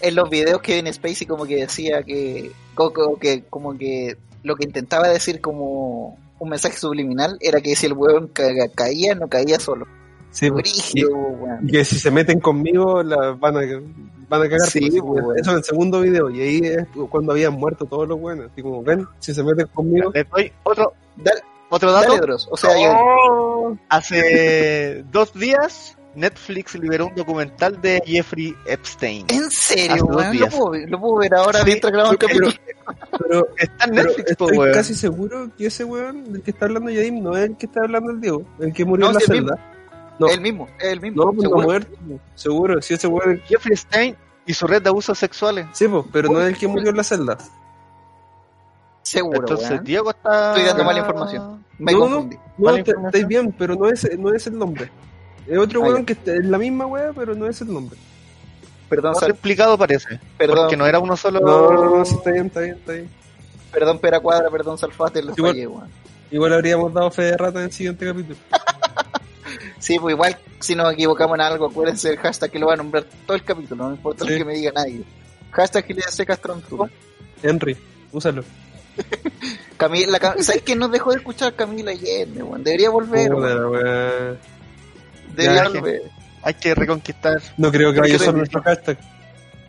[SPEAKER 1] en los videos Kevin Spacey como que decía que, co- co- que como que lo que intentaba decir como un mensaje subliminal era que si el weón ca- caía, no caía solo.
[SPEAKER 2] Sí, pues.
[SPEAKER 1] Brígido, weón.
[SPEAKER 2] Y que si se meten conmigo, la van a, van a cagar.
[SPEAKER 1] Sí,
[SPEAKER 2] pues. Eso en el segundo video. Y ahí es cuando habían muerto todos los buenos. Así como, ven, si se meten conmigo.
[SPEAKER 3] Les doy otro,
[SPEAKER 1] Dale,
[SPEAKER 3] otro dato.
[SPEAKER 1] dale. O sea, yo,
[SPEAKER 2] ¡Oh!
[SPEAKER 3] Hace [LAUGHS] dos días, Netflix liberó un documental de Jeffrey Epstein.
[SPEAKER 1] ¿en serio, weón? Lo puedo, ver- lo puedo ver ahora
[SPEAKER 3] Sí,
[SPEAKER 1] mientras grabamos el
[SPEAKER 2] pero-
[SPEAKER 1] capítulo.
[SPEAKER 2] Pero, [LAUGHS]
[SPEAKER 3] Está en
[SPEAKER 2] pero
[SPEAKER 3] Netflix, po,
[SPEAKER 2] estoy
[SPEAKER 3] weón.
[SPEAKER 2] casi seguro que ese weón del que está hablando Yadim no es el que está hablando el Diego, el que murió
[SPEAKER 1] No,
[SPEAKER 2] en la celda. No,
[SPEAKER 1] El mismo, el mismo.
[SPEAKER 2] no, pues no
[SPEAKER 1] seguro.
[SPEAKER 2] muerto. Seguro, si ese weón.
[SPEAKER 3] Jeffrey Epstein y su red de abusos sexuales.
[SPEAKER 2] Sí, pues, pero no es el que murió en la celda.
[SPEAKER 1] Seguro,
[SPEAKER 3] Entonces,
[SPEAKER 1] weón.
[SPEAKER 3] Diego está.
[SPEAKER 1] Estoy dando mala información. Me
[SPEAKER 2] No, no.
[SPEAKER 1] confundí.
[SPEAKER 2] No, estáis bien, pero no es, no es el nombre. Es otro
[SPEAKER 1] Ah,
[SPEAKER 2] weón que está en la misma weá, pero no es el nombre.
[SPEAKER 1] Perdón, Sal-
[SPEAKER 3] explicado parece.
[SPEAKER 1] perdón,
[SPEAKER 3] Porque no era uno solo.
[SPEAKER 2] No, no, no, sí, está bien, está bien, está bien.
[SPEAKER 1] perdón, Pera Cuadra, perdón, Salfate, lo
[SPEAKER 2] Igual-
[SPEAKER 1] fallé, weón.
[SPEAKER 2] Igual habríamos dado fe de rata en el siguiente capítulo.
[SPEAKER 1] Sí, pues igual, si nos equivocamos en algo, acuérdense del hashtag que lo va a nombrar todo el capítulo, no importa
[SPEAKER 2] Sí.
[SPEAKER 1] lo que me diga nadie. Hashtag que le hace Castron
[SPEAKER 2] Henry, úsalo. [LAUGHS]
[SPEAKER 1] Camila, Cam- ¿sabes que no dejó de escuchar Camila Allende, weón? Debería volver, weón. Debería
[SPEAKER 3] Ya,
[SPEAKER 1] volver.
[SPEAKER 3] Hay que reconquistar.
[SPEAKER 2] No creo que vaya a usar nuestro hashtag.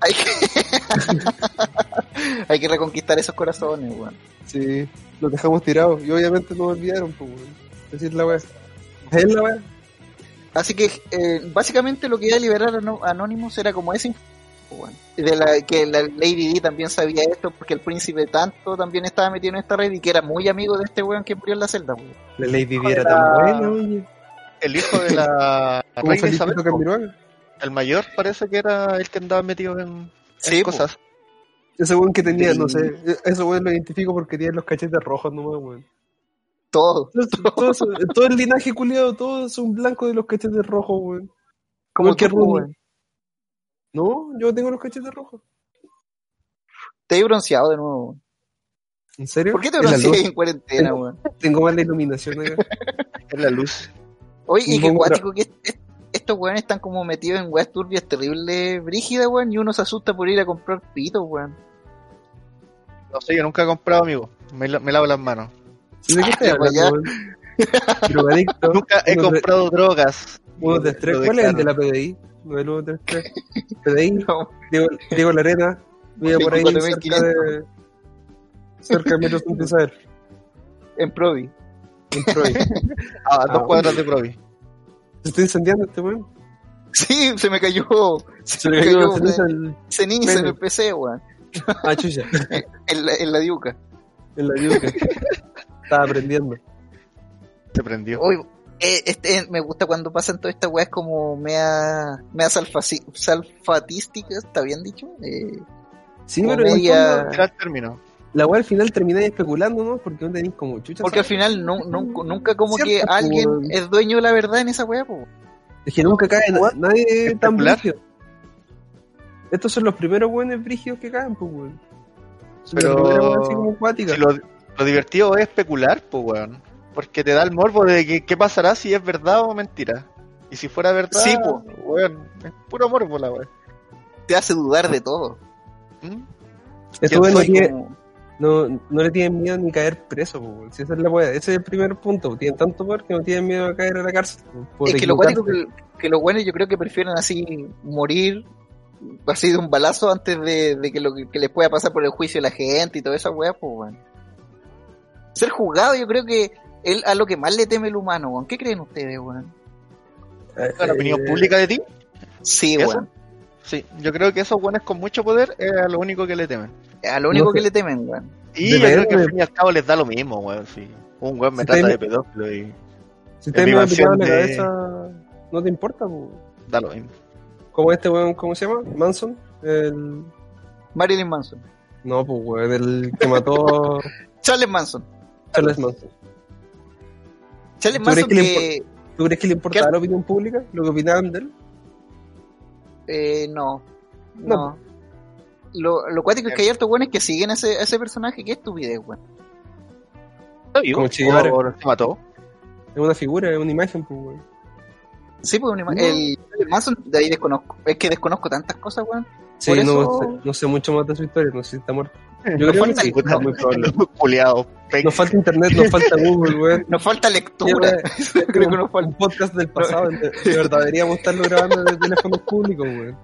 [SPEAKER 1] Hay que... [LAUGHS] Hay que reconquistar esos corazones, weón.
[SPEAKER 2] Sí, los dejamos tirados. Y obviamente nos olvidaron, pues, weón. Decir la weá. Es la.
[SPEAKER 1] Así que, eh, básicamente lo que iba a liberar Ano- Anonymous era como ese. De la, que la Lady D también sabía esto porque el príncipe tanto también estaba metido en esta red y que era muy amigo de este weón que murió en la celda, weón.
[SPEAKER 2] La Lady Di era tan buena, oye.
[SPEAKER 3] El hijo de la [LAUGHS] reina Isabel. El mayor parece que era el que andaba metido en,
[SPEAKER 1] Sí,
[SPEAKER 3] cosas.
[SPEAKER 2] Ese weón que tenía,
[SPEAKER 1] Sí.
[SPEAKER 2] no sé, ese weón lo identifico porque tiene los cachetes rojos nomás, weón.
[SPEAKER 1] Todo.
[SPEAKER 2] Todo, [LAUGHS] todo eso- todo el linaje culiado, todos son blancos de los cachetes rojos, weón.
[SPEAKER 1] Como
[SPEAKER 2] que Rooney.
[SPEAKER 1] weón.
[SPEAKER 2] No, yo tengo los cachetes rojos.
[SPEAKER 1] Te he bronceado de nuevo.
[SPEAKER 2] ¿En serio?
[SPEAKER 1] ¿Por qué te bronceas en cuarentena, weón?
[SPEAKER 2] Tengo más la iluminación acá. [LAUGHS]
[SPEAKER 3] En la luz.
[SPEAKER 1] Oye, y qué
[SPEAKER 2] buen
[SPEAKER 1] cuático que est- est- estos weones están como metidos en weas turbias terribles, brígidas, weón, y uno se asusta por ir a comprar pitos, weón.
[SPEAKER 3] No sé, yo nunca he comprado, amigo. Me, la- me lavo las manos.
[SPEAKER 2] ¿De qué
[SPEAKER 1] Ah? [LAUGHS]
[SPEAKER 2] Drogadicto.
[SPEAKER 3] Nunca he
[SPEAKER 2] uno de-
[SPEAKER 3] comprado drogas.
[SPEAKER 2] Uno de tres.
[SPEAKER 3] Lo
[SPEAKER 2] ¿Cuál es el de la PDI? No, el uno de tres. [LAUGHS] PDI,
[SPEAKER 1] No,
[SPEAKER 2] Diego, Diego Larena. Vive por ahí cerca
[SPEAKER 1] 24.500.
[SPEAKER 2] de. Cerca de Metro Isabel.
[SPEAKER 1] en Provi.
[SPEAKER 2] En Troy. [LAUGHS]
[SPEAKER 3] A dos
[SPEAKER 2] Ah,
[SPEAKER 3] cuadras de Provi.
[SPEAKER 2] ¿Se está incendiando este weón?
[SPEAKER 1] Sí, se me cayó. Se,
[SPEAKER 2] Se
[SPEAKER 1] me
[SPEAKER 2] cayó
[SPEAKER 1] cayó
[SPEAKER 2] ceniza
[SPEAKER 1] ceniza en el PC, weón.
[SPEAKER 2] Ah, chucha.
[SPEAKER 1] En la, en la diuca.
[SPEAKER 2] En la yuca. Estaba aprendiendo. [LAUGHS]
[SPEAKER 3] Se prendió.
[SPEAKER 1] Oye, eh, este, me gusta cuando pasan todas estas weas como mea, mea salfaci- salfatísticas, ¿está bien dicho? Eh,
[SPEAKER 2] Sí, pero
[SPEAKER 1] media-
[SPEAKER 3] término.
[SPEAKER 2] la weá al final termináis especulando, ¿no? Porque no tenéis como chucha.
[SPEAKER 1] porque al final nu- nu- nunca como
[SPEAKER 2] Cierto,
[SPEAKER 1] que alguien es dueño de la verdad en esa wea, po.
[SPEAKER 2] Es que nunca cae na- nadie tan brígido. Estos son los primeros buenos brígidos que caen, pues, weón. Son
[SPEAKER 3] Pero-
[SPEAKER 2] la primera weá así como acuática.
[SPEAKER 3] Si lo, lo divertido es especular, pues, weón. Porque te da el morbo de que, qué pasará si es verdad o mentira. Y si fuera verdad,
[SPEAKER 1] Sí, po.
[SPEAKER 3] weón, es puro morbo la weón.
[SPEAKER 1] Te hace dudar de todo.
[SPEAKER 3] ¿Mm?
[SPEAKER 1] Como-
[SPEAKER 2] no, no le tienen miedo ni caer preso, weón. Si esa es la weá. Ese es el primer punto. Tienen tanto poder que no tienen miedo a caer a la cárcel.
[SPEAKER 1] Es que lo cuático que, que los buenos yo creo que prefieren así morir así de un balazo antes de, de que lo que, que les pueda pasar por el juicio de la gente y toda esa weá, pues weón. Ser juzgado yo creo que es a lo que más le teme el humano, weón. ¿Qué creen ustedes, weón?
[SPEAKER 2] Eh,
[SPEAKER 3] la opinión
[SPEAKER 2] eh,
[SPEAKER 3] pública de ti.
[SPEAKER 1] Sí,
[SPEAKER 3] ¿Eso?
[SPEAKER 1] weón.
[SPEAKER 3] Sí, yo creo que esos buenos con mucho poder es a lo único que le temen.
[SPEAKER 1] A lo único
[SPEAKER 2] No
[SPEAKER 1] que le temen, weón.
[SPEAKER 3] Y yo creo que al fin y al cabo les da lo mismo, weón. Sí. Un weón me
[SPEAKER 2] Si
[SPEAKER 3] trata
[SPEAKER 2] te-
[SPEAKER 3] de pedófilo y
[SPEAKER 2] Si
[SPEAKER 3] en
[SPEAKER 2] te me la
[SPEAKER 3] de-
[SPEAKER 2] cabeza, no te importa, po.
[SPEAKER 3] da lo mismo.
[SPEAKER 2] Como este weón, ¿cómo se llama? Manson. El...
[SPEAKER 1] Marilyn Manson.
[SPEAKER 2] No, pues weón, el que mató [LAUGHS]
[SPEAKER 1] Charles Manson.
[SPEAKER 2] Charles Manson.
[SPEAKER 1] Charles
[SPEAKER 2] ¿Tú crees
[SPEAKER 1] Manson
[SPEAKER 2] que. ¿Tú crees que le importaba
[SPEAKER 1] ¿Qué?
[SPEAKER 2] la opinión pública? ¿Lo que opinaban de él?
[SPEAKER 1] Eh, no.
[SPEAKER 2] No.
[SPEAKER 1] No. Lo, lo cuático es que hay hartos buenos que siguen a ese, a ese personaje. Qué estupidez, weón.
[SPEAKER 3] ¿Está vivo?
[SPEAKER 2] Como Che Guevara.
[SPEAKER 3] ¿O se mató?
[SPEAKER 2] Es una figura, es una imagen, pues weón.
[SPEAKER 1] Sí, pues una ima-
[SPEAKER 2] No.
[SPEAKER 1] el, el Manson de ahí desconozco. Es que desconozco tantas cosas, weón.
[SPEAKER 2] Sí, no,
[SPEAKER 1] eso-
[SPEAKER 2] sé, no sé mucho más de su historia, no sé si está muerto. Yo
[SPEAKER 1] Nos
[SPEAKER 2] creo
[SPEAKER 1] falta
[SPEAKER 2] que sí, muy probable. [LAUGHS]
[SPEAKER 3] Culeado.
[SPEAKER 2] Nos falta internet, nos falta Google, weón. [LAUGHS]
[SPEAKER 1] Nos falta lectura. [LAUGHS]
[SPEAKER 2] Yo
[SPEAKER 1] Creo que nos falta.
[SPEAKER 2] Un podcast del pasado, de de verdad, deberíamos estarlo grabando desde teléfonos públicos, weón.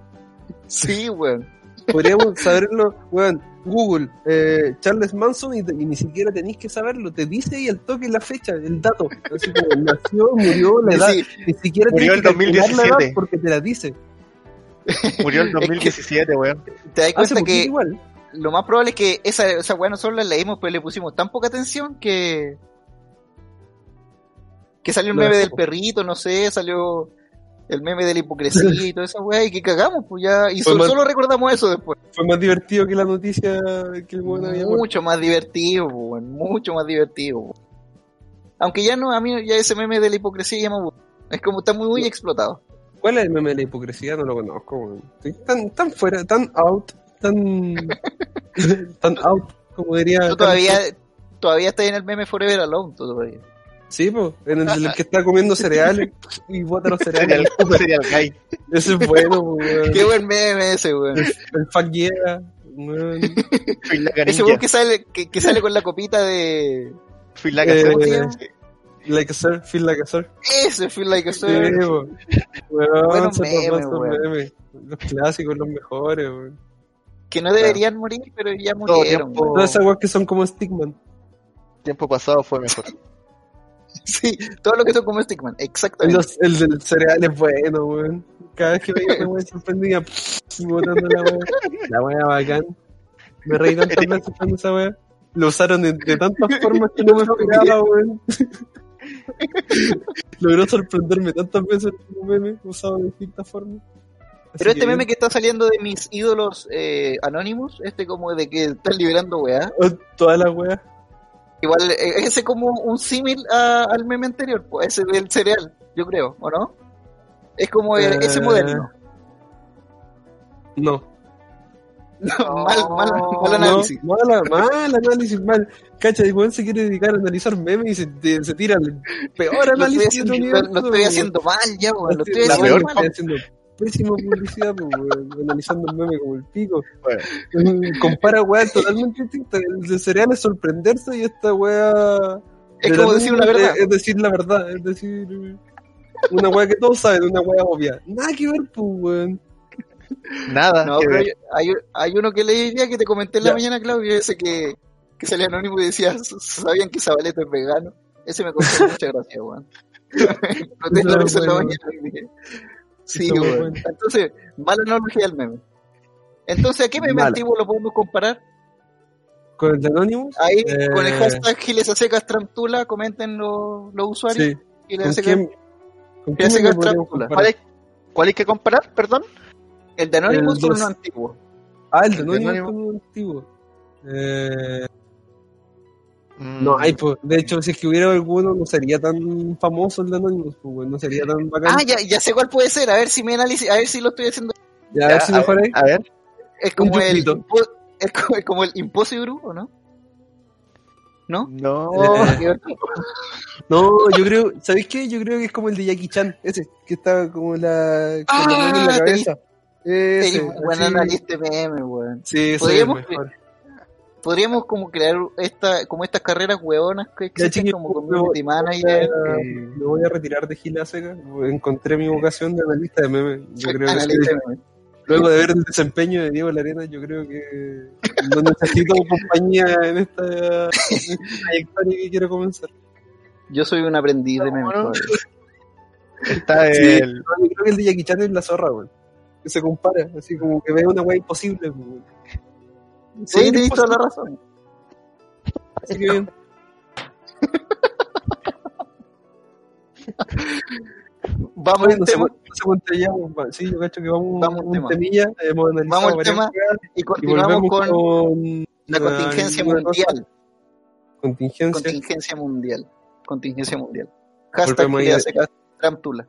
[SPEAKER 1] Sí, weón.
[SPEAKER 2] Podríamos saberlo, weón. Google, eh, Charles Manson, y, y ni siquiera tenéis que saberlo, te dice ahí el toque, la fecha, el dato. Así como nació, murió, la edad.
[SPEAKER 1] Sí,
[SPEAKER 2] Ni siquiera
[SPEAKER 3] Murió
[SPEAKER 2] tenés
[SPEAKER 3] el
[SPEAKER 2] que calcular la edad
[SPEAKER 3] 2017.
[SPEAKER 2] porque te la dice.
[SPEAKER 3] Murió en [LAUGHS] 2017, weón.
[SPEAKER 1] te das cuenta que
[SPEAKER 2] igual.
[SPEAKER 1] lo más probable es que esa, esa weá nosotros la leímos, pero le pusimos tan poca atención que. Que salió el meme del perrito, no sé, salió el meme de la hipocresía y toda esa weá, y que cagamos, pues ya. Y solo,
[SPEAKER 2] más-
[SPEAKER 1] solo recordamos eso después.
[SPEAKER 2] Fue más divertido que la noticia que el weón había muerto.
[SPEAKER 1] Mucho más divertido, po, weón, mucho más divertido. po. Aunque ya no, a mí ya ese meme de la hipocresía ya me. Es como está muy, muy explotado.
[SPEAKER 2] ¿Cuál es el meme de la hipocresía? No lo conozco, weón. Estoy tan, tan fuera, tan out, tan. [LAUGHS] tan out, como diría.
[SPEAKER 1] Tú todavía, todavía estás en el meme Forever Alone, tú todavía.
[SPEAKER 2] Sí, pues, en el, el que está comiendo cereales [LAUGHS] y bota los cereales.
[SPEAKER 3] serial [LAUGHS] guy.
[SPEAKER 2] Ese es bueno, weón.
[SPEAKER 1] Qué buen meme ese, weón.
[SPEAKER 2] El fuck yeah, weón.
[SPEAKER 3] Fui la
[SPEAKER 1] Ese weón que sale, que, que sale con la copita de.
[SPEAKER 3] Fui la
[SPEAKER 2] Eh. Like a sir, feel like a sir.
[SPEAKER 1] Ese Feel Like a
[SPEAKER 2] Sí,
[SPEAKER 1] Sir.
[SPEAKER 2] Weón,
[SPEAKER 1] weón.
[SPEAKER 2] memes. Los clásicos, los mejores, weón.
[SPEAKER 1] Que no deberían morir, pero ya
[SPEAKER 3] Todo
[SPEAKER 1] murieron.
[SPEAKER 3] tiempo-
[SPEAKER 1] weón.
[SPEAKER 2] Todas esas weas que son como Stickman.
[SPEAKER 3] Tiempo pasado fue mejor. [LAUGHS]
[SPEAKER 1] Sí, todo lo que son como Stickman, exactamente.
[SPEAKER 2] Los- el del cereal es bueno, weón. Cada vez que veía [LAUGHS] una wea sorprendía, y botando la wea. La wea bacán. Me reí tantas [LAUGHS] veces con esa wea. Lo usaron de, de tantas formas que no me esperaba, weón. [LAUGHS] Logró sorprenderme tantas veces como meme, usado de distintas formas. Así
[SPEAKER 1] Pero este
[SPEAKER 2] que
[SPEAKER 1] meme
[SPEAKER 2] bien.
[SPEAKER 1] que está saliendo de mis ídolos eh, Anonymous, este como de que están liberando weá,
[SPEAKER 2] Oh, Todas las weas.
[SPEAKER 1] igual eh, ese como un símil al meme anterior, pues, ese del cereal, yo creo, ¿o no? Es como eh, ese
[SPEAKER 2] Eh,
[SPEAKER 1] moderno. [LAUGHS]
[SPEAKER 2] No.
[SPEAKER 1] mal, mal, mal
[SPEAKER 2] No,
[SPEAKER 1] análisis.
[SPEAKER 2] mala, mal análisis, mal. Cacha, el weón se quiere dedicar a analizar memes y se, te- se tira el peor
[SPEAKER 1] Lo estoy,
[SPEAKER 2] análisis
[SPEAKER 1] haciendo,
[SPEAKER 2] del
[SPEAKER 1] lo-
[SPEAKER 2] universo.
[SPEAKER 1] lo estoy
[SPEAKER 2] weón.
[SPEAKER 1] haciendo mal ya, weón, lo estoy
[SPEAKER 2] La
[SPEAKER 1] haciendo
[SPEAKER 2] peor
[SPEAKER 1] mal.
[SPEAKER 2] estoy haciendo pésima publicidad, pues, weón, analizando el meme como el pico.
[SPEAKER 3] Bueno, [LAUGHS]
[SPEAKER 2] Compara weá totalmente distinta. El de cereal es sorprenderse y esta weá.
[SPEAKER 1] Es como decir una verdad.
[SPEAKER 2] Es decir la verdad, es decir. Una weá que todos saben, una weá obvia. Nada que ver, pues, weón.
[SPEAKER 3] Nada.
[SPEAKER 1] No, pero hay, hay uno que leí día que te comenté en la
[SPEAKER 2] Ya.
[SPEAKER 1] mañana, Claudio, ese que, que salía anónimo y decía, ¿sabían que Zabaleta es vegano? Ese me causó [LAUGHS] mucha gracia, weón. [LAUGHS]
[SPEAKER 2] Eso
[SPEAKER 1] en la mañana sí, weón.
[SPEAKER 2] bueno.
[SPEAKER 1] Entonces, mala analogía del meme. Entonces, ¿a qué meme antiguo lo podemos comparar?
[SPEAKER 2] Con el de Anonymous.
[SPEAKER 1] Ahí,
[SPEAKER 2] Eh,
[SPEAKER 1] con el hashtag Giles Acecas Trantula, comenten los, los usuarios.
[SPEAKER 2] Sí.
[SPEAKER 1] Giles
[SPEAKER 2] ¿Con
[SPEAKER 1] Acecas-
[SPEAKER 2] quién? ¿Con
[SPEAKER 1] ¿Qué hace
[SPEAKER 2] quién me
[SPEAKER 1] Gastón?
[SPEAKER 2] podríamos
[SPEAKER 1] ¿Cuál
[SPEAKER 3] hay, ¿Cuál hay que comparar? Perdón.
[SPEAKER 1] El de Anonymous
[SPEAKER 2] El dos.
[SPEAKER 1] uno antiguo.
[SPEAKER 2] Ah, el de Anonymous
[SPEAKER 3] Anonymous.
[SPEAKER 2] con un antiguo. Eh,
[SPEAKER 3] Mm,
[SPEAKER 2] no, hay, pues, de hecho, si es que hubiera alguno, no sería tan famoso el de Anonymous, pues, no sería tan bacán.
[SPEAKER 1] Ah, ya, ya sé cuál puede ser. A ver si me análisis, a ver si lo estoy haciendo.
[SPEAKER 2] Ya, a ver si
[SPEAKER 3] a,
[SPEAKER 2] mejor ahí.
[SPEAKER 3] a ver.
[SPEAKER 1] Es como el, es como, el Impossible, ¿o no? ¿No?
[SPEAKER 3] No. [LAUGHS]
[SPEAKER 2] No, yo creo, ¿sabéis qué? Yo creo que es como el de Jackie Chan, ese, que está como la, con la mano en la
[SPEAKER 1] Ah,
[SPEAKER 2] cabeza. Ese,
[SPEAKER 1] Bueno,
[SPEAKER 2] así.
[SPEAKER 1] analista meme, weón.
[SPEAKER 2] Sí,
[SPEAKER 1] Podríamos-
[SPEAKER 2] mejor.
[SPEAKER 1] podríamos como crear esta, como estas carreras hueonas que existen
[SPEAKER 4] chiquillo,
[SPEAKER 1] como community manager.
[SPEAKER 4] eh, Me voy a retirar de Gila Seca. Encontré mi vocación de analista de memes. Yo creo que
[SPEAKER 1] analista,
[SPEAKER 4] sí. luego de ver el desempeño de Diego Larena, yo creo que no necesito [LAUGHS] compañía en esta, en esta [LAUGHS] trayectoria que quiero comenzar.
[SPEAKER 1] Yo soy un aprendiz de memes.
[SPEAKER 3] Está el.
[SPEAKER 4] yo creo que el de Jackie Chan es la zorra, güey. Que se compara, así como que ve una weá imposible, güey.
[SPEAKER 1] Sí,
[SPEAKER 4] es
[SPEAKER 1] tienes toda la razón.
[SPEAKER 4] así que bien. [LAUGHS]
[SPEAKER 1] Vamos
[SPEAKER 4] Bueno, se,
[SPEAKER 1] tema
[SPEAKER 4] sí, yo cacho que vamos,
[SPEAKER 1] Vamos al
[SPEAKER 4] un
[SPEAKER 1] tema.
[SPEAKER 4] temilla, hemos analizado
[SPEAKER 1] Vamos al tema y continuamos con
[SPEAKER 4] con,
[SPEAKER 1] la contingencia mundial.
[SPEAKER 4] Contingencia.
[SPEAKER 1] Contingencia mundial. Contingencia mundial. Hashtag Trump Tula.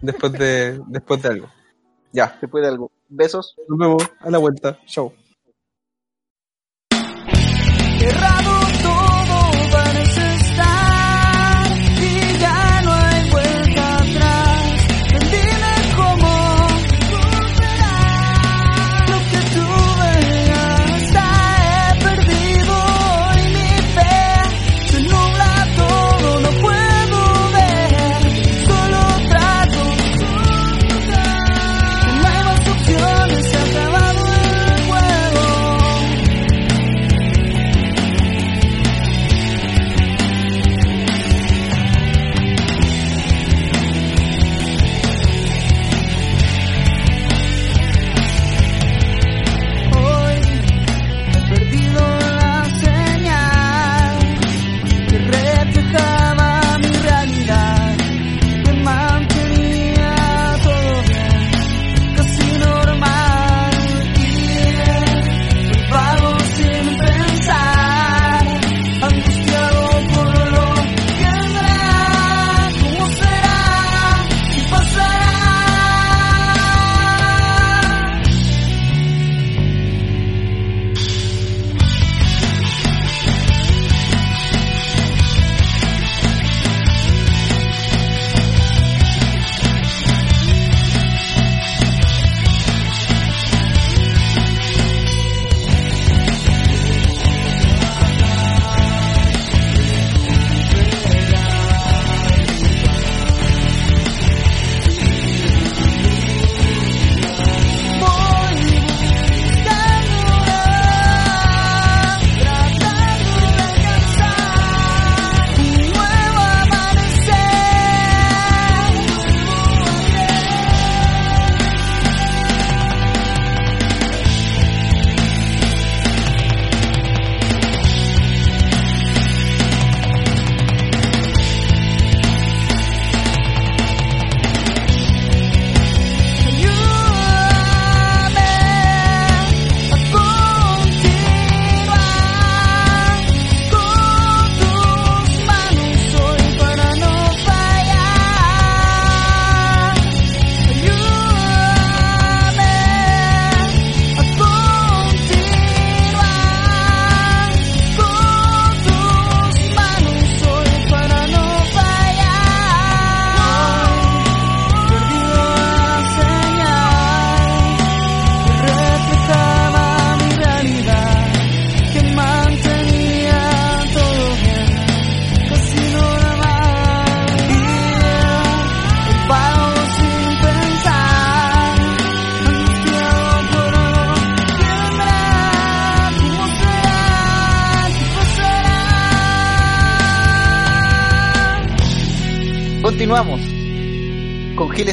[SPEAKER 4] después de, después de algo. Ya,
[SPEAKER 1] Después de algo. Besos.
[SPEAKER 4] nos vemos a la vuelta. Chao.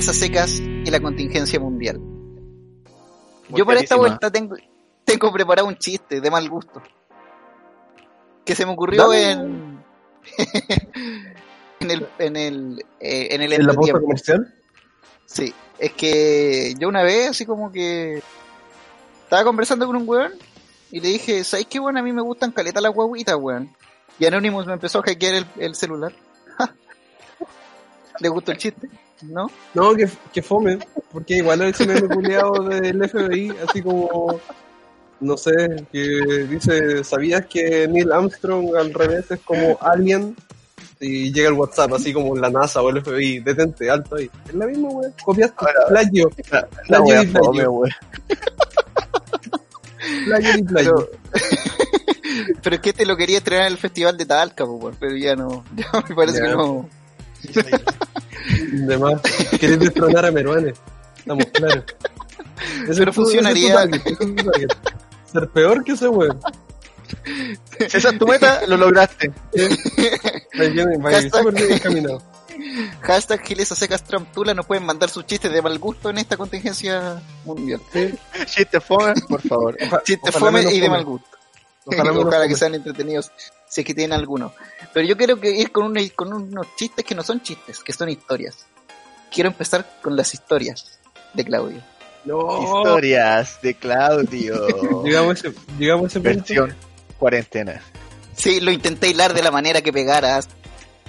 [SPEAKER 5] A
[SPEAKER 1] secas y la contingencia mundial. Yo para esta vuelta tengo, tengo preparado un chiste de mal gusto. Que se me ocurrió en. [LAUGHS] en el. En el. eh, en el
[SPEAKER 4] ¿En la pausa comercial?
[SPEAKER 1] Sí, es que yo una vez así como que estaba conversando con un weón y le dije, ¿sabes qué weón? A mí me gustan caleta las guaguitas, weón. Y Anonymous me empezó a hackear el, el celular. [LAUGHS] ¿Le gustó el chiste? ¿No?
[SPEAKER 4] No, que, que fome, porque igual el meme culiado del FBI, así como, no sé, que dice, ¿sabías que Neil Armstrong al revés es como Alien? Y llega el WhatsApp, así como la NASA o el FBI, detente, alto ahí. Es la misma, wey, copiaste, plagio,
[SPEAKER 3] La,
[SPEAKER 4] Plagio y plagio. plagio [LAUGHS] y plagio.
[SPEAKER 1] Pero, es que este lo quería estrenar en el festival de Talca, weón, pero ya no, [LAUGHS] ya me parece que no.
[SPEAKER 2] De más, querés destronar a Meruane. Estamos claros. Ese
[SPEAKER 1] Pero
[SPEAKER 2] es tu-
[SPEAKER 1] funcionaría.
[SPEAKER 2] ese es tu target, ese es tu target. Ser peor que ese weón.
[SPEAKER 3] Si esa es tu meta, lo lograste.
[SPEAKER 1] Hashtag.
[SPEAKER 2] súper bien encaminado.
[SPEAKER 1] Hashtag Giles a secas Trump Tula nos pueden mandar sus chistes de mal gusto en esta contingencia mundial.
[SPEAKER 2] Sí.
[SPEAKER 3] Chiste fome, por favor.
[SPEAKER 1] Chistes fome y de mal gusto.
[SPEAKER 2] Ojalá
[SPEAKER 1] que sean entretenidos, si es que tienen alguno. Pero yo quiero que ir con, una- con unos chistes que no son chistes, que son historias. Quiero empezar con las historias de Claudio.
[SPEAKER 2] No.
[SPEAKER 3] Historias de Claudio. [LAUGHS]
[SPEAKER 2] Llegamos a ese, llegamos a ese punto.
[SPEAKER 3] Versión cuarentena.
[SPEAKER 1] Sí, lo intenté hilar de la manera que pegara.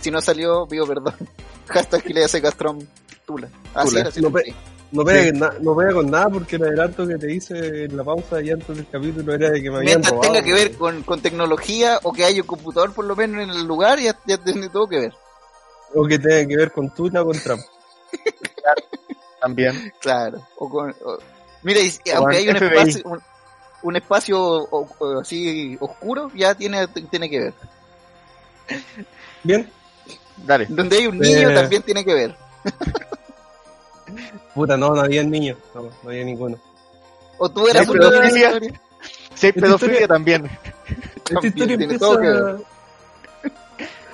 [SPEAKER 1] Si no salió, pido perdón. [LAUGHS] Hashtag Giles a secas Trump Tula. Así
[SPEAKER 2] Tula.
[SPEAKER 1] era, así lo
[SPEAKER 2] pe-. No pega, na- no pega con nada porque el adelanto que te hice en la pausa y antes del capítulo era de que me habían
[SPEAKER 1] Mientras
[SPEAKER 2] robado.
[SPEAKER 1] tenga que ver con, con tecnología o que haya un computador por lo menos en el lugar, ya, ya tiene todo que ver.
[SPEAKER 2] O que tenga que ver con Tula o con Trump. [LAUGHS]
[SPEAKER 3] También.
[SPEAKER 1] Claro. O con, o- mira, y-
[SPEAKER 3] O
[SPEAKER 1] aunque hay un
[SPEAKER 3] FBI.
[SPEAKER 1] espacio, un, un espacio o- o así oscuro, ya tiene, tiene que ver.
[SPEAKER 2] Bien,
[SPEAKER 3] Dale.
[SPEAKER 1] Donde hay un niño
[SPEAKER 2] Eh.
[SPEAKER 1] también tiene que ver. [LAUGHS]
[SPEAKER 2] puta, no, no había niños. No, no había ninguno.
[SPEAKER 1] O tú eras
[SPEAKER 3] diría-
[SPEAKER 1] historia.
[SPEAKER 3] Si hay pedofilia
[SPEAKER 2] historia-
[SPEAKER 3] también.
[SPEAKER 2] Esta
[SPEAKER 1] También
[SPEAKER 2] historia
[SPEAKER 1] tiene
[SPEAKER 2] empieza.
[SPEAKER 1] todo que ver.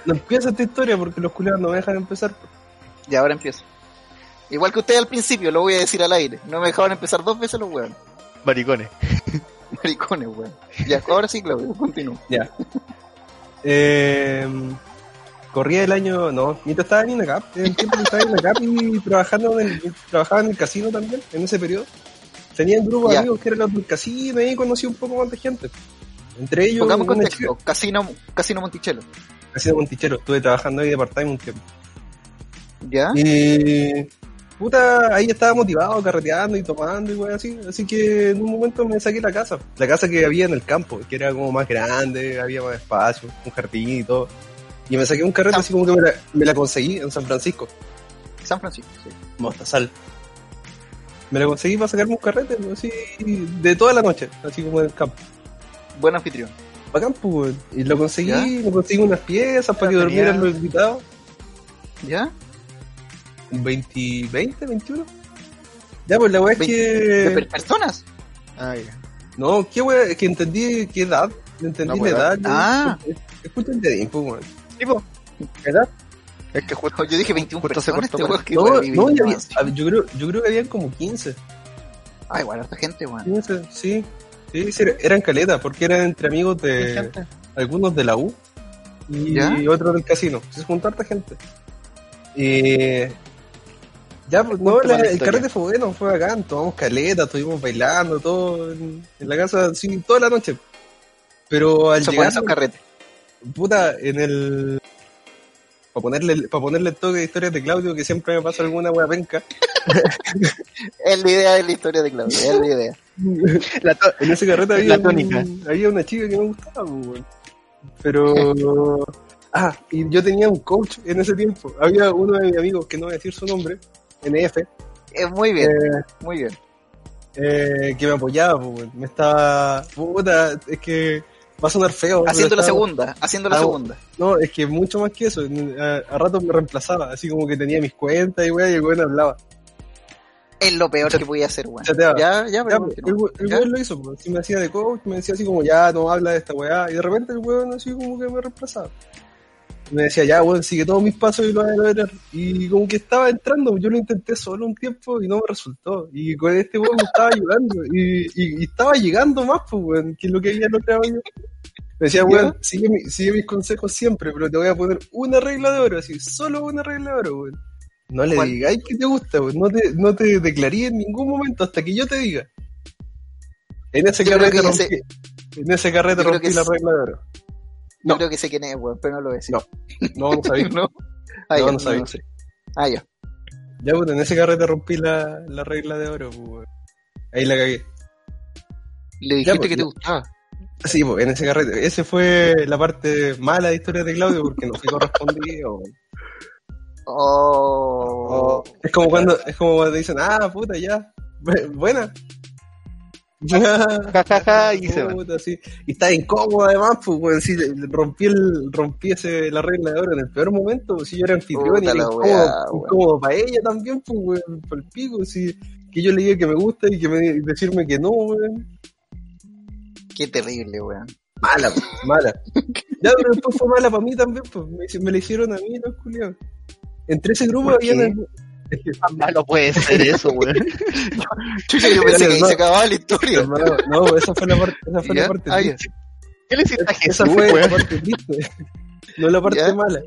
[SPEAKER 2] No empieza esta historia porque los culiados no me dejan empezar.
[SPEAKER 1] Ya, ahora empiezo. Igual que usted al principio, lo voy a decir al aire. No me dejaban empezar dos veces los weones.
[SPEAKER 3] Maricones.
[SPEAKER 1] Maricones, weón. Ya, ahora sí, Claudio, continúo.
[SPEAKER 2] Ya. Eh, corría el año. No, te estaba en INACAP. En el tiempo que estaba en INACAP y trabajando en trabajaba en el casino también, en ese periodo. Tenía un grupo de amigos que eran los del casino y ahí conocí un poco más de gente. Entre ellos,
[SPEAKER 1] Pongamos contexto. Casino, Casino Monticello.
[SPEAKER 2] Casino Montichero. Estuve trabajando ahí de part-time un tiempo.
[SPEAKER 1] ¿Ya?
[SPEAKER 2] Y puta, ahí estaba motivado, carreteando y tomando y wey así. Así que en un momento me saqué la casa. La casa que había en el campo, que era como más grande, había más espacio, un jardín y todo. Y me saqué un carrete así como que me la, me la conseguí en San Francisco,
[SPEAKER 1] San Francisco, sí.
[SPEAKER 2] Mostazal. Me la conseguí para sacarme un carrete, pues, así, de toda la noche, así como en el campo.
[SPEAKER 1] Buen anfitrión.
[SPEAKER 2] Bacán, pues. Y lo conseguí,
[SPEAKER 1] ¿Ya?
[SPEAKER 2] me conseguí unas piezas para que durmieran
[SPEAKER 3] tenía-
[SPEAKER 2] los invitados.
[SPEAKER 1] ¿Ya?
[SPEAKER 2] Un 20, 20, 21. Ya, pues la weá es
[SPEAKER 1] ¿De
[SPEAKER 2] que.
[SPEAKER 1] per- personas?
[SPEAKER 3] Ah, ya.
[SPEAKER 2] No, qué wea, es que entendí qué edad. Entendí
[SPEAKER 3] No,
[SPEAKER 2] la
[SPEAKER 3] pues,
[SPEAKER 2] edad.
[SPEAKER 1] ah.
[SPEAKER 2] Escucha el dedín, pues, weón.
[SPEAKER 3] Tipo, ¿verdad? Es que justo.
[SPEAKER 1] Yo dije 21
[SPEAKER 3] Justo se
[SPEAKER 1] personas.
[SPEAKER 3] cortó,
[SPEAKER 1] este
[SPEAKER 2] No,
[SPEAKER 1] weón,
[SPEAKER 2] no, había- yo, creo, yo creo que habían como 15.
[SPEAKER 1] Ah, igual, harta gente, weón.
[SPEAKER 2] 15, sí. Sí, eran caletas, porque eran entre amigos de algunos de la U y
[SPEAKER 1] ¿Ya?
[SPEAKER 2] otros del casino. Se juntó harta gente. Y. Ya, pues no, la- el carrete fue bueno, fue bacán, tomamos caleta, estuvimos bailando, todo en, en la casa, sí, toda la noche. Pero al
[SPEAKER 1] Eso fue
[SPEAKER 2] llegar,
[SPEAKER 1] esos carretes.
[SPEAKER 2] Puta, en el. Para ponerle, para ponerle el toque de historias de Claudio, que siempre me pasa alguna wea penca. [LAUGHS]
[SPEAKER 1] Es la idea de la historia de Claudio, es la idea.
[SPEAKER 3] La
[SPEAKER 2] En ese carrete
[SPEAKER 3] La
[SPEAKER 2] había,
[SPEAKER 3] tónica.
[SPEAKER 2] un- había una chica que me gustaba, pues, weón. Pero. Ah, y yo tenía un coach en ese tiempo. Había uno de mis amigos, que no voy a decir su nombre, NF,
[SPEAKER 1] Es muy bien,
[SPEAKER 2] eh,
[SPEAKER 1] muy bien.
[SPEAKER 2] eh, que me apoyaba, pues, weón. Me estaba. Puta, es que va a sonar feo.
[SPEAKER 1] Haciendo la
[SPEAKER 2] estaba-
[SPEAKER 1] segunda, haciendo la
[SPEAKER 2] Ah,
[SPEAKER 1] segunda.
[SPEAKER 2] No, es que mucho más que eso. A, a rato me reemplazaba, así como que tenía mis cuentas y weón, y el weón hablaba.
[SPEAKER 1] Es lo peor
[SPEAKER 2] Chat-
[SPEAKER 1] que podía hacer, weón.
[SPEAKER 2] chateaba.
[SPEAKER 1] Ya, ya,
[SPEAKER 2] Ya,
[SPEAKER 1] pero
[SPEAKER 2] el, el
[SPEAKER 1] ¿Ya?
[SPEAKER 2] weón lo hizo, pues. Así me hacía de coach, me decía así como, ya, no habla de esta weá. Y de repente el weón así como que me reemplazaba. Me decía, ya, weón, sigue todos mis pasos y lo voy a lograr. Y como que estaba entrando, yo lo intenté solo un tiempo y no me resultó. Y con este weón me estaba ayudando. Y, y, y estaba llegando más, pues, weón, que lo que había logrado yo. Me decía, weón, sigue, mi- sigue mis consejos siempre, pero te voy a poner una regla de oro, así, solo una regla de oro, weón. No le
[SPEAKER 1] ¿Cuál?
[SPEAKER 2] digáis que te gusta, weón. No te, no te declaré en ningún momento hasta que yo te diga. En ese
[SPEAKER 1] Yo
[SPEAKER 2] carrete rompí,
[SPEAKER 1] ese-
[SPEAKER 2] en ese carrete rompí la regla de oro.
[SPEAKER 1] Yo
[SPEAKER 2] no.
[SPEAKER 1] creo que sé quién es, weón, pero no lo voy a decir.
[SPEAKER 2] No. No, [LAUGHS] no sabía.
[SPEAKER 1] ¿No? Ah,
[SPEAKER 2] No,
[SPEAKER 1] ya,
[SPEAKER 2] no sabía.
[SPEAKER 1] sé. Ah, ya.
[SPEAKER 2] Ya, pues en ese carrete rompí la, la regla de oro, pues, weón. Ahí la cagué.
[SPEAKER 1] Le dijiste
[SPEAKER 2] pues,
[SPEAKER 1] que te gustaba.
[SPEAKER 2] Sí, pues en ese carrete. Ese fue la parte mala de historia de Claudio porque no fui correspondido. weón.
[SPEAKER 1] Oh.
[SPEAKER 2] Es como cuando, es como cuando dicen, ah, puta, ya. Bu- [LAUGHS] Buena.
[SPEAKER 3] Ja, ja, ja, y se va.
[SPEAKER 2] Sí. Y está incómodo además, pues, weón, sí, rompí, el, rompí ese, la regla de oro en el peor momento, pues, si yo era anfitrión y era incómodo, incómodo para ella también, pues, weón, por el pico, si, que yo le diga que me gusta y que me, y decirme que no, weón.
[SPEAKER 1] Qué terrible, weón.
[SPEAKER 2] Mala, pues, mala. [LAUGHS] Ya, pero después fue mala para mí también, pues, me, me la hicieron a mí, los culiados. Entre ese grupo
[SPEAKER 1] ¿Por
[SPEAKER 2] habían...
[SPEAKER 3] Tan malo puede ser eso, weón. [LAUGHS]
[SPEAKER 1] Chucha, yo pensé que ahí se acababa la historia.
[SPEAKER 2] hermano, no, esa fue la parte, esa fue
[SPEAKER 1] ¿Ya?
[SPEAKER 2] la parte
[SPEAKER 1] Ah, ya.
[SPEAKER 2] triste.
[SPEAKER 3] ¿Qué le hiciste a Jesús,
[SPEAKER 2] Esa fue la parte triste. No la parte
[SPEAKER 1] ¿Ya?
[SPEAKER 2] mala.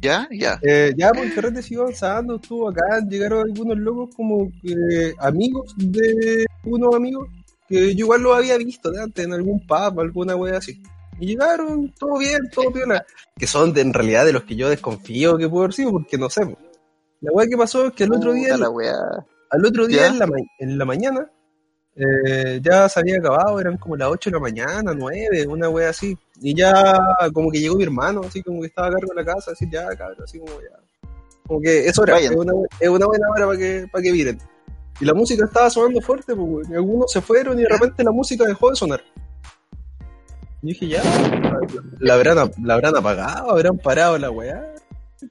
[SPEAKER 1] ¿Ya? Ya.
[SPEAKER 2] Eh, ya, pues el carrete siguió avanzando, estuvo acá, llegaron algunos locos como que amigos de unos amigos que yo igual los había visto de antes en algún pub, alguna wea así. Y llegaron, todo bien, todo piola. Que son de, en realidad de los que yo desconfío que pudo haber sido, porque no sé. po. La wea que pasó es que el otro día,
[SPEAKER 1] la weá.
[SPEAKER 2] al otro día en la, en la mañana, eh, ya se había acabado, eran como las 8 de la mañana, 9, una wea así. Y ya como que llegó mi hermano, así como que estaba a cargo de la casa, así ya, cabrón, así como ya. Como que es hora,
[SPEAKER 1] Vayan.
[SPEAKER 2] es una, es una buena hora para que, para que. Y la música estaba sonando fuerte, pues, algunos se fueron y de repente la música dejó de sonar. Y dije, ya, la habrán, la habrán apagado, habrán parado la weá.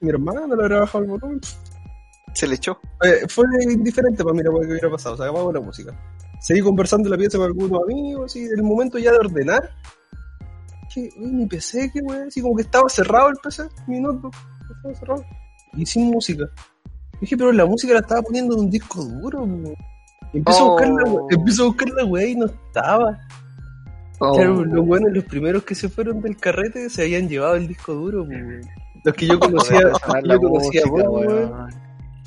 [SPEAKER 2] Mi hermano le habrá bajado el volumen.
[SPEAKER 1] Se le echó.
[SPEAKER 2] Eh, fue indiferente para mí lo que hubiera pasado, se acabó la música. Seguí conversando la pieza con algunos amigos, y el momento ya de ordenar, que uy, mi PC, que wey, así como que estaba cerrado el PC, mi notebook, estaba cerrado, y sin música. Dije, pero la música la estaba poniendo en un disco duro, wey. Empiezo, a buscar la,
[SPEAKER 1] Oh.
[SPEAKER 2] empiezo a buscar la wey y no estaba.
[SPEAKER 1] Oh.
[SPEAKER 2] Claro, los buenos, los primeros que se fueron del carrete se habían llevado el disco duro, wey. Los que yo [LAUGHS] conocía, yo conocía
[SPEAKER 3] música,
[SPEAKER 2] wey.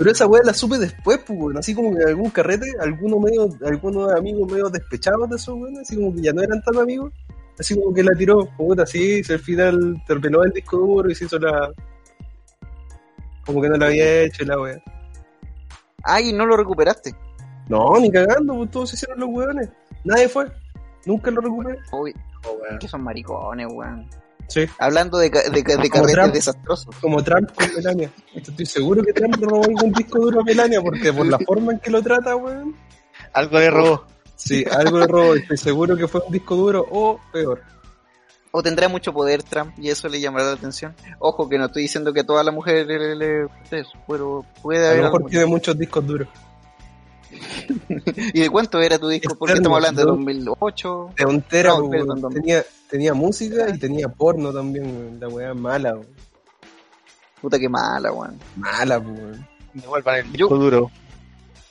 [SPEAKER 2] Pero esa weá la supe después, pues, weón. Así como que en algún carrete, algunos medio, algunos amigos medio despechados de esos weones, así como que ya no eran tan amigos, así como que la tiró, puta, así, se al final terminó el disco duro y se hizo la. Como que no la había hecho la weá.
[SPEAKER 1] Ay, no lo recuperaste.
[SPEAKER 2] No, ni cagando, pues todos se hicieron los weones. Nadie fue. Nunca lo recuperé.
[SPEAKER 1] Uy,
[SPEAKER 3] Oh,
[SPEAKER 1] que son maricones, weón.
[SPEAKER 2] Sí.
[SPEAKER 1] Hablando de, ca- de, ca- de
[SPEAKER 2] Como
[SPEAKER 1] carretes
[SPEAKER 2] Trump.
[SPEAKER 1] desastrosos.
[SPEAKER 2] Como Trump con Melania. Estoy seguro que Trump robó algún disco duro a Melania, porque por la forma en que lo trata, weón.
[SPEAKER 3] Algo le robó.
[SPEAKER 2] Sí, algo le robó. Estoy seguro que fue un disco duro o peor.
[SPEAKER 1] O tendrá mucho poder Trump y eso le llamará la atención. Ojo que no estoy diciendo que a todas las mujeres le, le- le- eso, pero puede
[SPEAKER 2] A
[SPEAKER 1] haber
[SPEAKER 2] lo mejor tiene muchos discos duros. [LAUGHS]
[SPEAKER 1] ¿Y de cuánto era tu disco? Porque estamos hablando de
[SPEAKER 2] ¿no?
[SPEAKER 1] 2008.
[SPEAKER 2] De un tera,
[SPEAKER 1] No, perdón,
[SPEAKER 2] tenía, tenía música y tenía porno también. La weá mala, weón.
[SPEAKER 1] Puta que mala, weón.
[SPEAKER 2] Mala, weón.
[SPEAKER 3] Devuelvan el
[SPEAKER 1] Yo-
[SPEAKER 3] disco duro.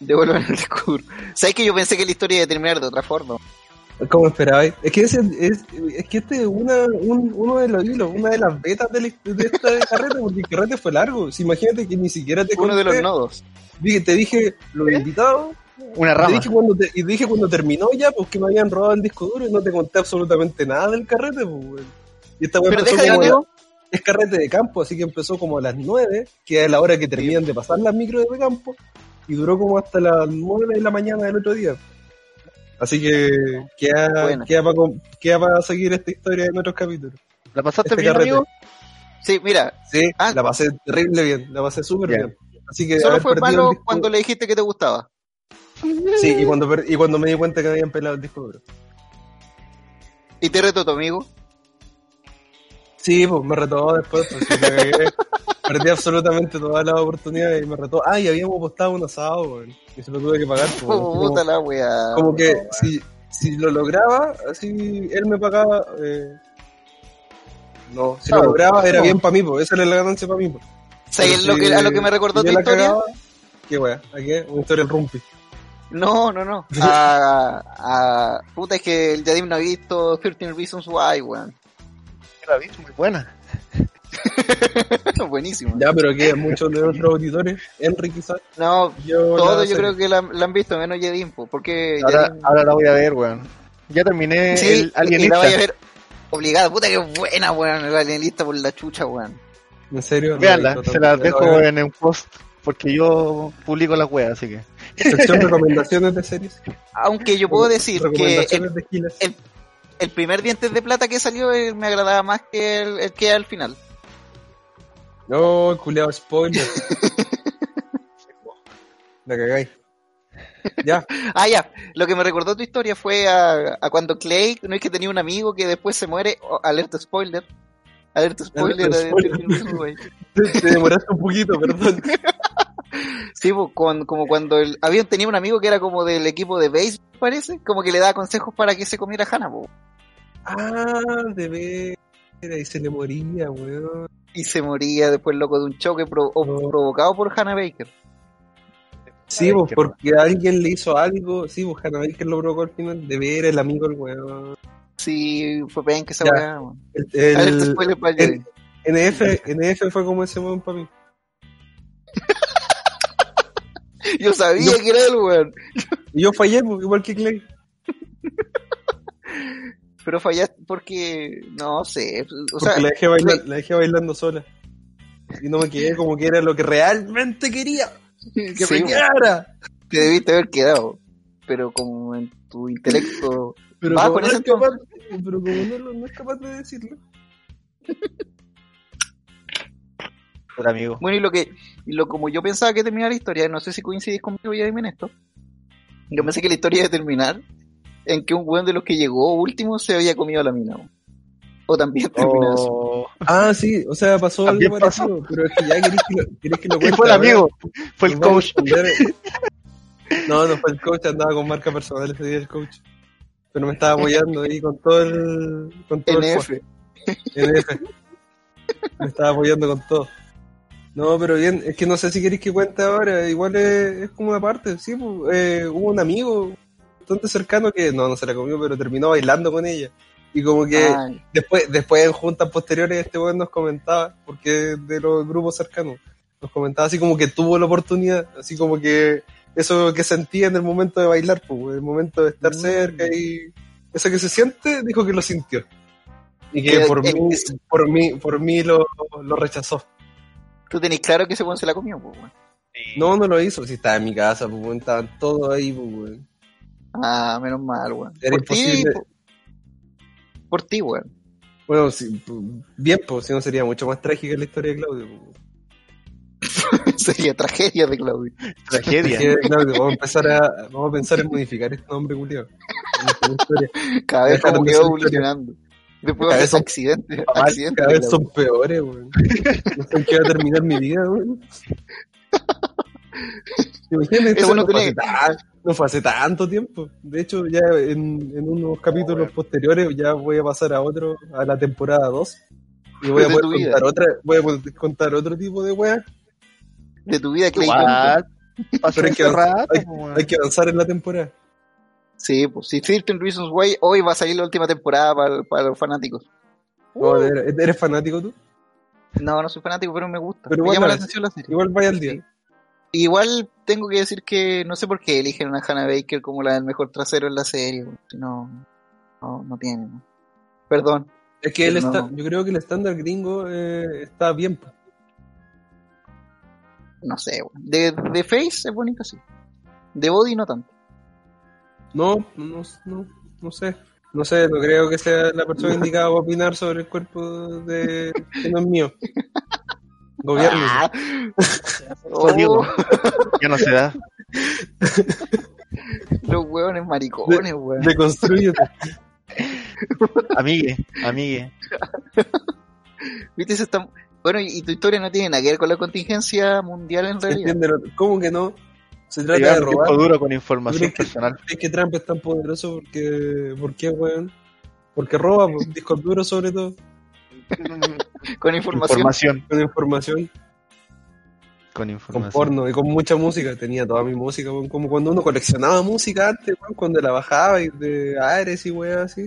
[SPEAKER 1] Devuelvan el disco duro. ¿Sabes que yo pensé que la historia iba a terminar de otra forma?
[SPEAKER 2] ¿Cómo esperabais? Es que, ese, es, es que este es una, un, uno de los hilos, una de las betas de, la- de esta carrete, porque el carrete fue largo. Si imagínate que ni siquiera te
[SPEAKER 1] Uno de los nodos.
[SPEAKER 2] dije- te dije los invitados,
[SPEAKER 3] Una
[SPEAKER 2] te
[SPEAKER 3] rama.
[SPEAKER 2] dije cuando te, y dije cuando terminó ya, pues que me habían robado el disco duro y no te conté absolutamente nada del carrete, pues, weón. Y esta
[SPEAKER 1] Pero
[SPEAKER 2] empezó
[SPEAKER 1] deja de
[SPEAKER 2] como- es carrete de campo, así que empezó como a las 9, que es la hora que terminan de pasar las micros de campo, y duró como hasta las 9 de la mañana del otro día. Así que queda,
[SPEAKER 1] Buena.
[SPEAKER 2] queda para queda seguir esta historia en otros capítulos.
[SPEAKER 3] ¿La pasaste
[SPEAKER 2] Este
[SPEAKER 3] bien,
[SPEAKER 2] carrete.
[SPEAKER 3] amigo?
[SPEAKER 1] Sí, mira,
[SPEAKER 2] Sí,
[SPEAKER 1] Ah.
[SPEAKER 2] la pasé terrible bien, la pasé súper
[SPEAKER 3] Bien.
[SPEAKER 2] bien. Así que
[SPEAKER 1] solo fue malo cuando le dijiste que te gustaba.
[SPEAKER 2] Sí, y cuando, y cuando me di cuenta que me habían pelado el disco duro.
[SPEAKER 1] Y te reto tu amigo.
[SPEAKER 2] Sí, pues me retó después, pues sí, me cagué. [LAUGHS] Perdí absolutamente todas las oportunidades y me retó. Ah, y habíamos apostado un asado, weón. Y se lo tuve que pagar, pues, como-
[SPEAKER 1] Puta la weá.
[SPEAKER 2] como que si, si lo lograba, así él me pagaba. Eh, no, si lo lograba era bien para mí, pues, esa era la ganancia para mí. Pues.
[SPEAKER 1] ¿Sabes
[SPEAKER 2] Pero
[SPEAKER 1] lo
[SPEAKER 2] si-
[SPEAKER 1] que, a lo que me recordó tu historia?
[SPEAKER 2] cagaba, ¿Qué wea? ¿A qué? Una historia del rumpi.
[SPEAKER 1] No, no, no. [LAUGHS] A, a- puta, es que el Yadim no ha visto 13 Reasons Why, weón.
[SPEAKER 3] La vi, muy buena. [LAUGHS]
[SPEAKER 1] Buenísimo.
[SPEAKER 2] Ya, pero que muchos de nuestros auditores, Henry quizás,
[SPEAKER 1] No,
[SPEAKER 2] yo
[SPEAKER 1] todos yo creo que la, la han visto, menos po, porque
[SPEAKER 3] Ahora, ahora la voy a ver, weón. Ya terminé
[SPEAKER 1] Sí,
[SPEAKER 3] el
[SPEAKER 1] y la
[SPEAKER 3] alienista.
[SPEAKER 1] vaya a ver obligada. Puta que buena, weón. El alienista por la chucha, weón.
[SPEAKER 2] En serio. no visto
[SPEAKER 3] se las dejo en un post porque yo publico las weas, así que.
[SPEAKER 2] Sección recomendaciones de series.
[SPEAKER 1] Aunque yo puedo decir que el,
[SPEAKER 2] Recomendaciones de giles.
[SPEAKER 1] el- el primer Dientes de Plata que salió eh, me agradaba más que el, el que al final.
[SPEAKER 2] No, culeado spoiler. [LAUGHS] La cagáis. Ya,
[SPEAKER 1] Ah, ya. Lo que me recordó tu historia fue a, a cuando Clay, no es que tenía un amigo que después se muere. Oh, alerta spoiler. Alerta spoiler.
[SPEAKER 2] Alerta spoiler.
[SPEAKER 1] güey.
[SPEAKER 2] te, [LAUGHS] te demoraste un poquito, perdón. [LAUGHS]
[SPEAKER 1] Sí, pues, con- como cuando el, habían tenido un amigo que era como del equipo de base, parece, como que le daba consejos para que se comiera Hannah, po.
[SPEAKER 2] Ah, de veras, y se le moría, weón.
[SPEAKER 1] y se moría después loco de un choque pro-
[SPEAKER 2] No.
[SPEAKER 1] provocado por Hannah Baker.
[SPEAKER 2] Sí,
[SPEAKER 3] Ay,
[SPEAKER 2] pues porque alguien le hizo algo, sí, pues Hannah Baker lo provocó al final, de ver el amigo el weón.
[SPEAKER 1] Sí, fue pen que esa weá.
[SPEAKER 2] El, el
[SPEAKER 1] para
[SPEAKER 2] el- NF, NF fue como ese weón para mí. [LAUGHS]
[SPEAKER 1] Yo sabía
[SPEAKER 2] yo-
[SPEAKER 1] que era él, weón.
[SPEAKER 2] Y yo fallé, pues, igual que Clay. [LAUGHS]
[SPEAKER 1] Pero fallaste porque, no sé, o
[SPEAKER 2] Porque
[SPEAKER 1] sea,
[SPEAKER 2] la, dejé bailar, la dejé bailando sola. Y no me quedé como que era lo que realmente quería. [LAUGHS] Que
[SPEAKER 1] sí,
[SPEAKER 2] me quedara.
[SPEAKER 1] te debiste haber quedado. Pero como en tu intelecto
[SPEAKER 2] Pero como, no es capaz, pero como no, lo- no es capaz de decirlo.
[SPEAKER 3] Hola, amigo.
[SPEAKER 1] Bueno, y lo que, y lo como yo pensaba que terminaba la historia, no sé si coincidís conmigo ya en esto. Yo pensé que la historia iba a terminar en que un weón de los que llegó último se había comido a la mina. weón. O también [LAUGHS] terminó así.
[SPEAKER 3] Oh,
[SPEAKER 2] Ah, sí, o sea, pasó algo
[SPEAKER 3] También
[SPEAKER 2] parecido, pero es que ya querés que lo, querés que lo [LAUGHS]
[SPEAKER 3] ¿Qué
[SPEAKER 2] cuente
[SPEAKER 3] fue el amigo? Fue el coach.
[SPEAKER 2] No, no fue el coach, andaba con marca personal ese día el coach. Pero me estaba apoyando ahí con todo el. Con todo el
[SPEAKER 1] NF.
[SPEAKER 2] NF. Me estaba apoyando con todo. No, pero bien, es que no sé si queréis que cuente ahora, igual es, es como una parte, sí, pues, eh, hubo un amigo bastante cercano que, no, no se la comió, pero terminó bailando con ella. Y como que
[SPEAKER 1] Ay,
[SPEAKER 2] después, después en juntas posteriores este weón nos comentaba, porque de los grupos cercanos, nos comentaba así como que tuvo la oportunidad, así como que eso que sentía en el momento de bailar, pues, en el momento de estar
[SPEAKER 1] Mm.
[SPEAKER 2] cerca y eso que se siente, dijo que lo sintió. Y que
[SPEAKER 1] Que-
[SPEAKER 2] por
[SPEAKER 1] que-
[SPEAKER 2] mí, por mí, por mí lo, lo rechazó.
[SPEAKER 1] Tú tenés claro que ese weón se la comió, pues, weón.
[SPEAKER 2] No, no lo hizo, si estaba en mi casa, pues, weón, estaban todos ahí, pues, weón.
[SPEAKER 1] Ah, menos mal, weón.
[SPEAKER 2] Era
[SPEAKER 1] por ti,
[SPEAKER 2] imposible.
[SPEAKER 1] por, por ti, weón.
[SPEAKER 2] Bueno, pues, bien, pues, si no sería mucho más trágica la historia de Claudio. pues, weón. [LAUGHS]
[SPEAKER 1] Sería tragedia de Claudio.
[SPEAKER 3] Tragedia.
[SPEAKER 2] Que, Claudio, vamos a empezar a, vamos a pensar en modificar este nombre, Julio.
[SPEAKER 1] Cada vez como
[SPEAKER 2] de
[SPEAKER 1] que
[SPEAKER 2] ser
[SPEAKER 1] va evolucionando. Después ser
[SPEAKER 2] son-. [LAUGHS] Cada
[SPEAKER 1] accidentes
[SPEAKER 2] vez
[SPEAKER 1] de
[SPEAKER 2] son peores, weón. [LAUGHS] No sé en qué va a terminar mi vida, weón. [LAUGHS] Eso no, fue hace tan- no fue hace tanto tiempo. De hecho, ya en, en unos capítulos posteriores ya voy a pasar a otro, a la temporada 2. Y voy a
[SPEAKER 1] De
[SPEAKER 2] poder contar otra, voy a poder contar otro tipo de weas.
[SPEAKER 1] de tu vida, Clay.
[SPEAKER 2] Pero hay que
[SPEAKER 3] ese
[SPEAKER 2] avanzar-
[SPEAKER 3] rato,
[SPEAKER 2] hay-
[SPEAKER 3] weón.
[SPEAKER 2] Hay que avanzar en la temporada.
[SPEAKER 1] Sí, pues si 13 Reasons Why, hoy va a salir la última temporada para, para los fanáticos.
[SPEAKER 2] No, ¿eres, eres fanático tú?
[SPEAKER 1] No, no soy fanático, pero me gusta.
[SPEAKER 2] Pero
[SPEAKER 1] me
[SPEAKER 2] igual
[SPEAKER 1] llama la atención la serie.
[SPEAKER 2] Igual vaya al día.
[SPEAKER 1] Sí. Igual tengo que decir que no sé por qué eligen a Hannah Baker como la del mejor trasero en la serie. No, no, no tiene. ¿no? Perdón.
[SPEAKER 2] Es que el
[SPEAKER 1] No.
[SPEAKER 2] yo creo que el estándar gringo eh, está bien. pues.
[SPEAKER 1] No sé. De, de Face es bonito, sí. De Body no tanto.
[SPEAKER 2] No, no, no, no sé. No sé, no creo que sea la persona indicada para opinar sobre el cuerpo de que no es mío. Gobierno.
[SPEAKER 1] Ah. [LAUGHS] Oh,
[SPEAKER 3] Ya no se da.
[SPEAKER 1] los hueones maricones, weón.
[SPEAKER 2] Deconstrúyete.
[SPEAKER 3] Amigue, amigue.
[SPEAKER 1] ¿Viste? Se está- Bueno, y tu historia no tiene nada que ver con la contingencia mundial en realidad.
[SPEAKER 2] ¿Cómo que no? Se trata
[SPEAKER 3] Llegar
[SPEAKER 2] de
[SPEAKER 3] un
[SPEAKER 2] robar.
[SPEAKER 3] duro con información
[SPEAKER 2] ¿Crees que,
[SPEAKER 3] personal.
[SPEAKER 2] crees que Trump es tan poderoso porque, ¿por qué, weón? Porque roba, pues, discos duros sobre todo, [LAUGHS]
[SPEAKER 1] Con información.
[SPEAKER 3] Información.
[SPEAKER 2] con información,
[SPEAKER 3] Con
[SPEAKER 2] con
[SPEAKER 3] información.
[SPEAKER 2] porno y con mucha música. Tenía toda mi música, weón, como cuando uno coleccionaba música antes, weón, cuando la bajaba y de Ares y weón así.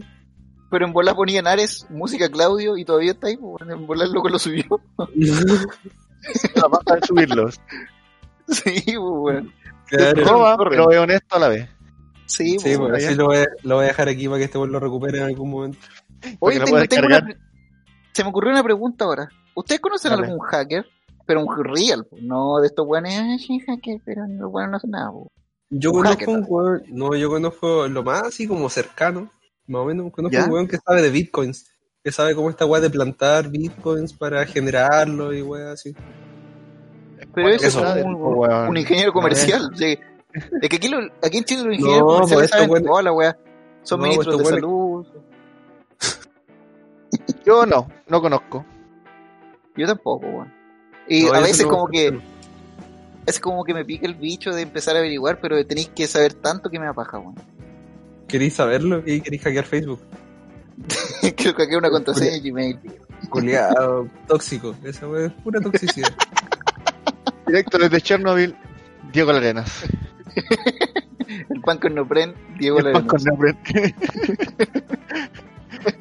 [SPEAKER 1] Pero en bola ponían Ares, música Claudio, y todavía está ahí, weón. En bola el loco lo subió. [LAUGHS] [LAUGHS]
[SPEAKER 3] La baja de subirlos.
[SPEAKER 1] sí, pues, weón.
[SPEAKER 2] Claro.
[SPEAKER 3] Roba, pero es honesto a la vez.
[SPEAKER 1] Sí,
[SPEAKER 2] Sí,
[SPEAKER 1] pues,
[SPEAKER 2] pues, así lo voy, a, lo voy a dejar aquí para que este weón lo recupere en algún momento.
[SPEAKER 1] Oye, tengo, tengo una... Se me ocurrió una pregunta ahora. ¿Ustedes conocen
[SPEAKER 3] Dale.
[SPEAKER 1] algún hacker? Pero un real, pues, no de estos buenos, "Ah, sí, hacker, pero los buenos no hacen nada, pues.
[SPEAKER 2] Yo
[SPEAKER 1] Un
[SPEAKER 2] conozco
[SPEAKER 1] hacker,
[SPEAKER 2] un weón, no, yo conozco lo más así como cercano, más o menos, conozco
[SPEAKER 1] ¿Ya?
[SPEAKER 2] un weón que sabe de bitcoins, que sabe cómo esta weá de plantar bitcoins para generarlo y weá así.
[SPEAKER 1] Pero eso es
[SPEAKER 2] Eso.
[SPEAKER 1] como un,
[SPEAKER 3] Weón.
[SPEAKER 1] un ingeniero comercial. sí. Es que aquí, lo- aquí en Chile los ingenieros
[SPEAKER 2] No,
[SPEAKER 1] comerciales
[SPEAKER 2] pues, estos
[SPEAKER 1] saben
[SPEAKER 2] buenos-
[SPEAKER 1] toda la weá. Son
[SPEAKER 2] No,
[SPEAKER 1] ministros de salud. [LAUGHS]
[SPEAKER 3] Yo no, no conozco.
[SPEAKER 1] Yo tampoco, weón. Y
[SPEAKER 2] No,
[SPEAKER 1] a veces como que es como que me pica el bicho de empezar a averiguar, pero tenéis que saber tanto que me da paja, weón.
[SPEAKER 2] ¿Queréis saberlo? ¿Y queréis hackear Facebook? [LAUGHS]
[SPEAKER 1] Creo que aquí una contraseña de Gmail.
[SPEAKER 2] Culeado, tóxico. Esa weá es pura toxicidad. [LAUGHS]
[SPEAKER 3] Directo desde Chernobyl, Diego Larenas.
[SPEAKER 1] El pan con Nopren, Diego
[SPEAKER 3] El pan con nombre. [LAUGHS]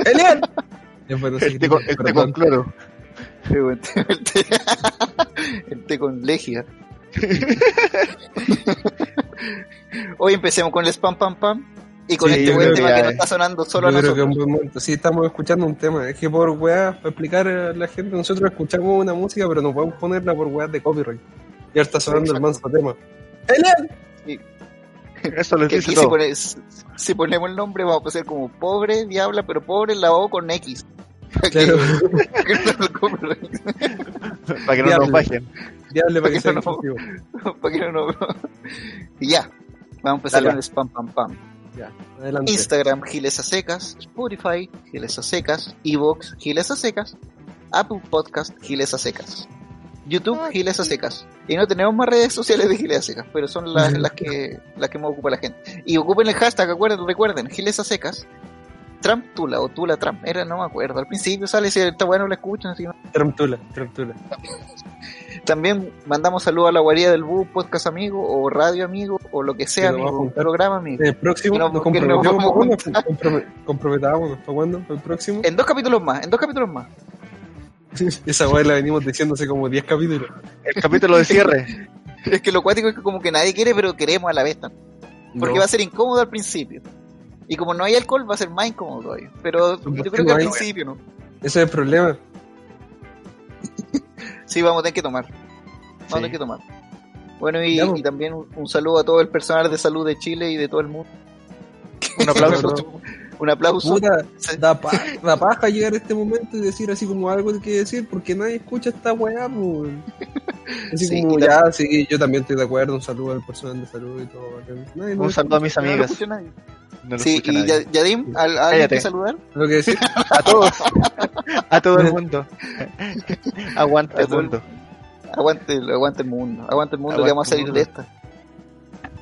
[SPEAKER 2] ¡Elian!
[SPEAKER 3] El té con, el té con cloro.
[SPEAKER 1] Sí, [LAUGHS] El té, el té con legia. [LAUGHS] Hoy empecemos con el spam pam pam y con
[SPEAKER 2] Sí,
[SPEAKER 1] este
[SPEAKER 2] yo
[SPEAKER 1] buen tema
[SPEAKER 3] que
[SPEAKER 1] que nos
[SPEAKER 3] es.
[SPEAKER 1] está sonando solo a
[SPEAKER 2] Yo creo que es
[SPEAKER 1] nosotros.
[SPEAKER 2] un buen momento. Sí, estamos escuchando un tema. Es que por weá, para explicar a la gente, nosotros escuchamos una música, pero no podemos ponerla por weá de copyright. Y ahora está sonando el manso tema. ¡Elian! [LAUGHS]
[SPEAKER 3] Eso les
[SPEAKER 1] Que
[SPEAKER 3] dice
[SPEAKER 1] si,
[SPEAKER 3] todo.
[SPEAKER 1] pone- si ponemos el nombre vamos a ser como pobre diabla, pero pobre la O con X. Para [LAUGHS] que-
[SPEAKER 2] Claro, [LAUGHS]
[SPEAKER 1] para que no.
[SPEAKER 3] Para que no
[SPEAKER 2] Diablo.
[SPEAKER 3] nos bajen.
[SPEAKER 2] diable para que sea
[SPEAKER 1] No.
[SPEAKER 2] inclusivo.
[SPEAKER 1] Para que no lo- Y ya. Vamos a empezar
[SPEAKER 3] Dale.
[SPEAKER 1] con el spam pam pam.
[SPEAKER 2] Ya, adelante.
[SPEAKER 1] Instagram, Giles a Secas, Spotify, Giles a Secas, Evox, Giles a Secas, Apple Podcast, Giles a Secas, YouTube, Giles a Secas. Y no tenemos más redes sociales de Giles a Secas, pero son las, las que las que más ocupa la gente. Y ocupen el hashtag, acuerden, recuerden, Giles a Secas, Trump Tula o Tula Trump, era, no me acuerdo. Al principio sale, si está bueno, lo escuchan. Si no.
[SPEAKER 2] Tramptula, tramptula. [LAUGHS]
[SPEAKER 1] También mandamos saludos a la guarida del Bus, podcast amigo, o radio amigo, o lo que sea,
[SPEAKER 2] Que
[SPEAKER 1] amigo, programa amigo.
[SPEAKER 2] El próximo, nos
[SPEAKER 1] nos a
[SPEAKER 2] ¿Para cuándo? Comprome- Comprometámonos. ¿Para cuándo? ¿Para el próximo?
[SPEAKER 1] En dos capítulos más, en dos capítulos más. [LAUGHS]
[SPEAKER 2] Esa weá la venimos diciendo hace como 10 capítulos.
[SPEAKER 3] El capítulo de cierre. [LAUGHS]
[SPEAKER 1] Es que lo cuático es que como que nadie quiere, pero queremos a la vez también. Porque
[SPEAKER 2] No.
[SPEAKER 1] va a ser incómodo al principio. Y como no hay alcohol, va a ser más incómodo todavía. Pero
[SPEAKER 2] ¿Por
[SPEAKER 1] yo creo que al
[SPEAKER 2] hay?
[SPEAKER 1] principio, ¿no?
[SPEAKER 2] Ese es el problema.
[SPEAKER 1] Sí, vamos a tener que tomar. Vamos a
[SPEAKER 3] Sí.
[SPEAKER 1] tener que tomar. Bueno, y,
[SPEAKER 2] pues.
[SPEAKER 1] y también un, un saludo a todo el personal de salud de Chile y de todo el mundo.
[SPEAKER 3] Un aplauso. [LAUGHS]
[SPEAKER 1] un aplauso.
[SPEAKER 2] Puta, da, pa- da paja llegar a este momento y decir así como algo que decir, porque nadie escucha esta weá, pues. [LAUGHS] Así
[SPEAKER 1] Sí,
[SPEAKER 2] como, ya, sí, yo también estoy de acuerdo, un saludo al personal de salud y todo. Nadie
[SPEAKER 3] Un saludo a mis
[SPEAKER 1] No
[SPEAKER 3] amigas.
[SPEAKER 1] escucha nadie.
[SPEAKER 3] No lo
[SPEAKER 1] sí,
[SPEAKER 3] escucha
[SPEAKER 1] y
[SPEAKER 3] nadie.
[SPEAKER 1] Yadim, ¿al, ¿a alguien
[SPEAKER 3] Cállate.
[SPEAKER 1] que saludar?
[SPEAKER 2] Lo que decir, [LAUGHS]
[SPEAKER 3] A todos. A todo el mundo. Aguanta el mundo.
[SPEAKER 1] Aguante, aguante el mundo, aguante el mundo
[SPEAKER 3] Aguante
[SPEAKER 1] que vamos a salir
[SPEAKER 3] mundo.
[SPEAKER 1] de esta.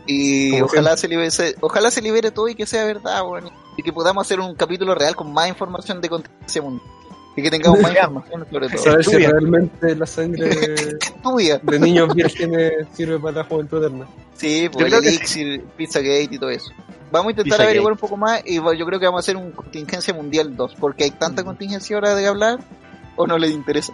[SPEAKER 1] Y ojalá se, libere, se- ojalá se libere todo y que sea verdad, weón. Y que podamos hacer un capítulo real con más información de contingencia mundial. Y que tengamos [LAUGHS] más información sobre todo.
[SPEAKER 2] saber si realmente la sangre [LAUGHS]
[SPEAKER 1] Estudia.
[SPEAKER 2] de niños vírgenes sirve para la juventud eterna.
[SPEAKER 1] Sí,
[SPEAKER 3] Yo
[SPEAKER 1] pues el Elixir, Pizzagate y todo eso. Vamos a intentar averiguar un poco más y yo creo que vamos a hacer un contingencia mundial 2, porque hay
[SPEAKER 3] Mm.
[SPEAKER 1] tanta contingencia ahora de hablar o no les interesa.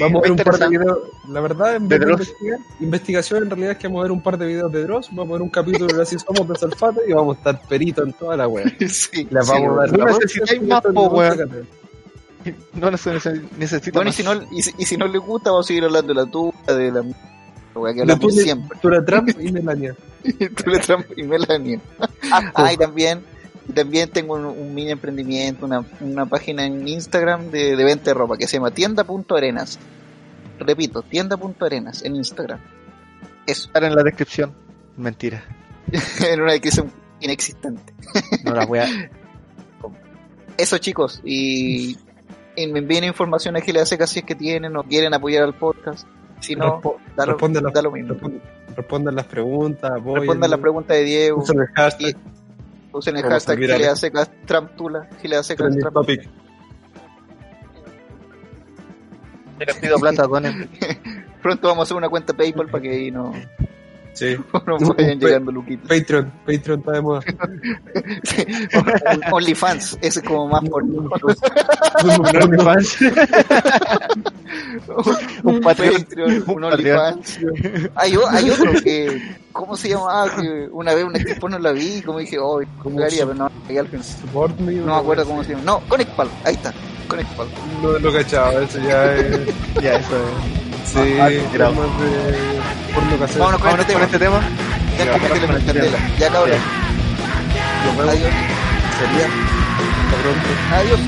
[SPEAKER 2] Vamos a ver un par de videos. La verdad, en vez
[SPEAKER 3] De
[SPEAKER 2] de investigar, investigación en realidad es que vamos a ver un par de videos de Dross, vamos a ver un capítulo de Así Somos de Salfate y vamos a estar peritos en toda la wea. [LAUGHS]
[SPEAKER 1] sí,
[SPEAKER 2] Les
[SPEAKER 1] sí,
[SPEAKER 2] vamos a dar
[SPEAKER 3] No
[SPEAKER 2] la
[SPEAKER 3] necesitáis más, po,
[SPEAKER 2] no
[SPEAKER 3] weón. necesito
[SPEAKER 1] Bueno, y si, no, y, si, y si no les gusta, vamos a seguir hablando de la tuya, de la weá que hablamos siempre.
[SPEAKER 2] Tula [LAUGHS] Trump y Melania.
[SPEAKER 1] Trump y Melania. Ah, y [LAUGHS] también, también tengo un, un mini emprendimiento, una, una página en Instagram de, de venta de ropa que se llama tienda.arenas. Repito, tienda.arenas en Instagram. Eso,
[SPEAKER 3] Estar en la descripción. Mentira. [LAUGHS]
[SPEAKER 1] en una descripción inexistente.
[SPEAKER 3] No la voy a. [LAUGHS]
[SPEAKER 1] Eso chicos, y, y me envíen información a Gilead Seca si es que tienen o quieren apoyar al podcast. Si no,
[SPEAKER 2] Respo-
[SPEAKER 1] da lo,
[SPEAKER 2] responde
[SPEAKER 1] da lo mismo.
[SPEAKER 2] responde- Respondan las preguntas, apoyen.
[SPEAKER 1] Respondan la pregunta de Diego.
[SPEAKER 2] Usen el hashtag,
[SPEAKER 1] Usen el hashtag
[SPEAKER 2] virales.
[SPEAKER 1] Gilead Secas Tramptula. Gilead Secas Tramptula.
[SPEAKER 3] les pido plata, donen. [LAUGHS]
[SPEAKER 1] Pronto vamos a hacer una cuenta PayPal para que ahí no,
[SPEAKER 2] Sí. [LAUGHS]
[SPEAKER 1] no
[SPEAKER 2] Un-
[SPEAKER 1] vayan
[SPEAKER 2] un-
[SPEAKER 1] llegando luquitos.
[SPEAKER 2] Patreon, Patreon está de moda. [LAUGHS]
[SPEAKER 1] OnlyFans, ese es como más por [LAUGHS]
[SPEAKER 3] Un OnlyFans.
[SPEAKER 1] un
[SPEAKER 3] Patreon.
[SPEAKER 1] Patreon, un
[SPEAKER 3] Un
[SPEAKER 1] OnlyFans. Hay, hay otro que, ¿cómo se llamaba? Que una vez una actriz no la vi y como dije, oh,
[SPEAKER 2] ¿Cómo se-
[SPEAKER 1] pero no, llegué al final.
[SPEAKER 2] Support me,
[SPEAKER 1] no me acuerdo cómo se llama. No, ConnectPal, ahí está, ConnectPal.
[SPEAKER 2] No lo cachaba, eso ya es.
[SPEAKER 3] ya, eso es.
[SPEAKER 2] Sí,
[SPEAKER 3] Ah, tirado.
[SPEAKER 2] formas de porno casero.
[SPEAKER 1] Vámonos con
[SPEAKER 3] Vámonos
[SPEAKER 1] este
[SPEAKER 3] con
[SPEAKER 1] tema.
[SPEAKER 3] este tema.
[SPEAKER 1] Ya que
[SPEAKER 3] este
[SPEAKER 1] candela. Ya cabrón.
[SPEAKER 2] Nos vemos.
[SPEAKER 1] Adiós.
[SPEAKER 2] Sería. Hasta pronto.
[SPEAKER 1] Adiós.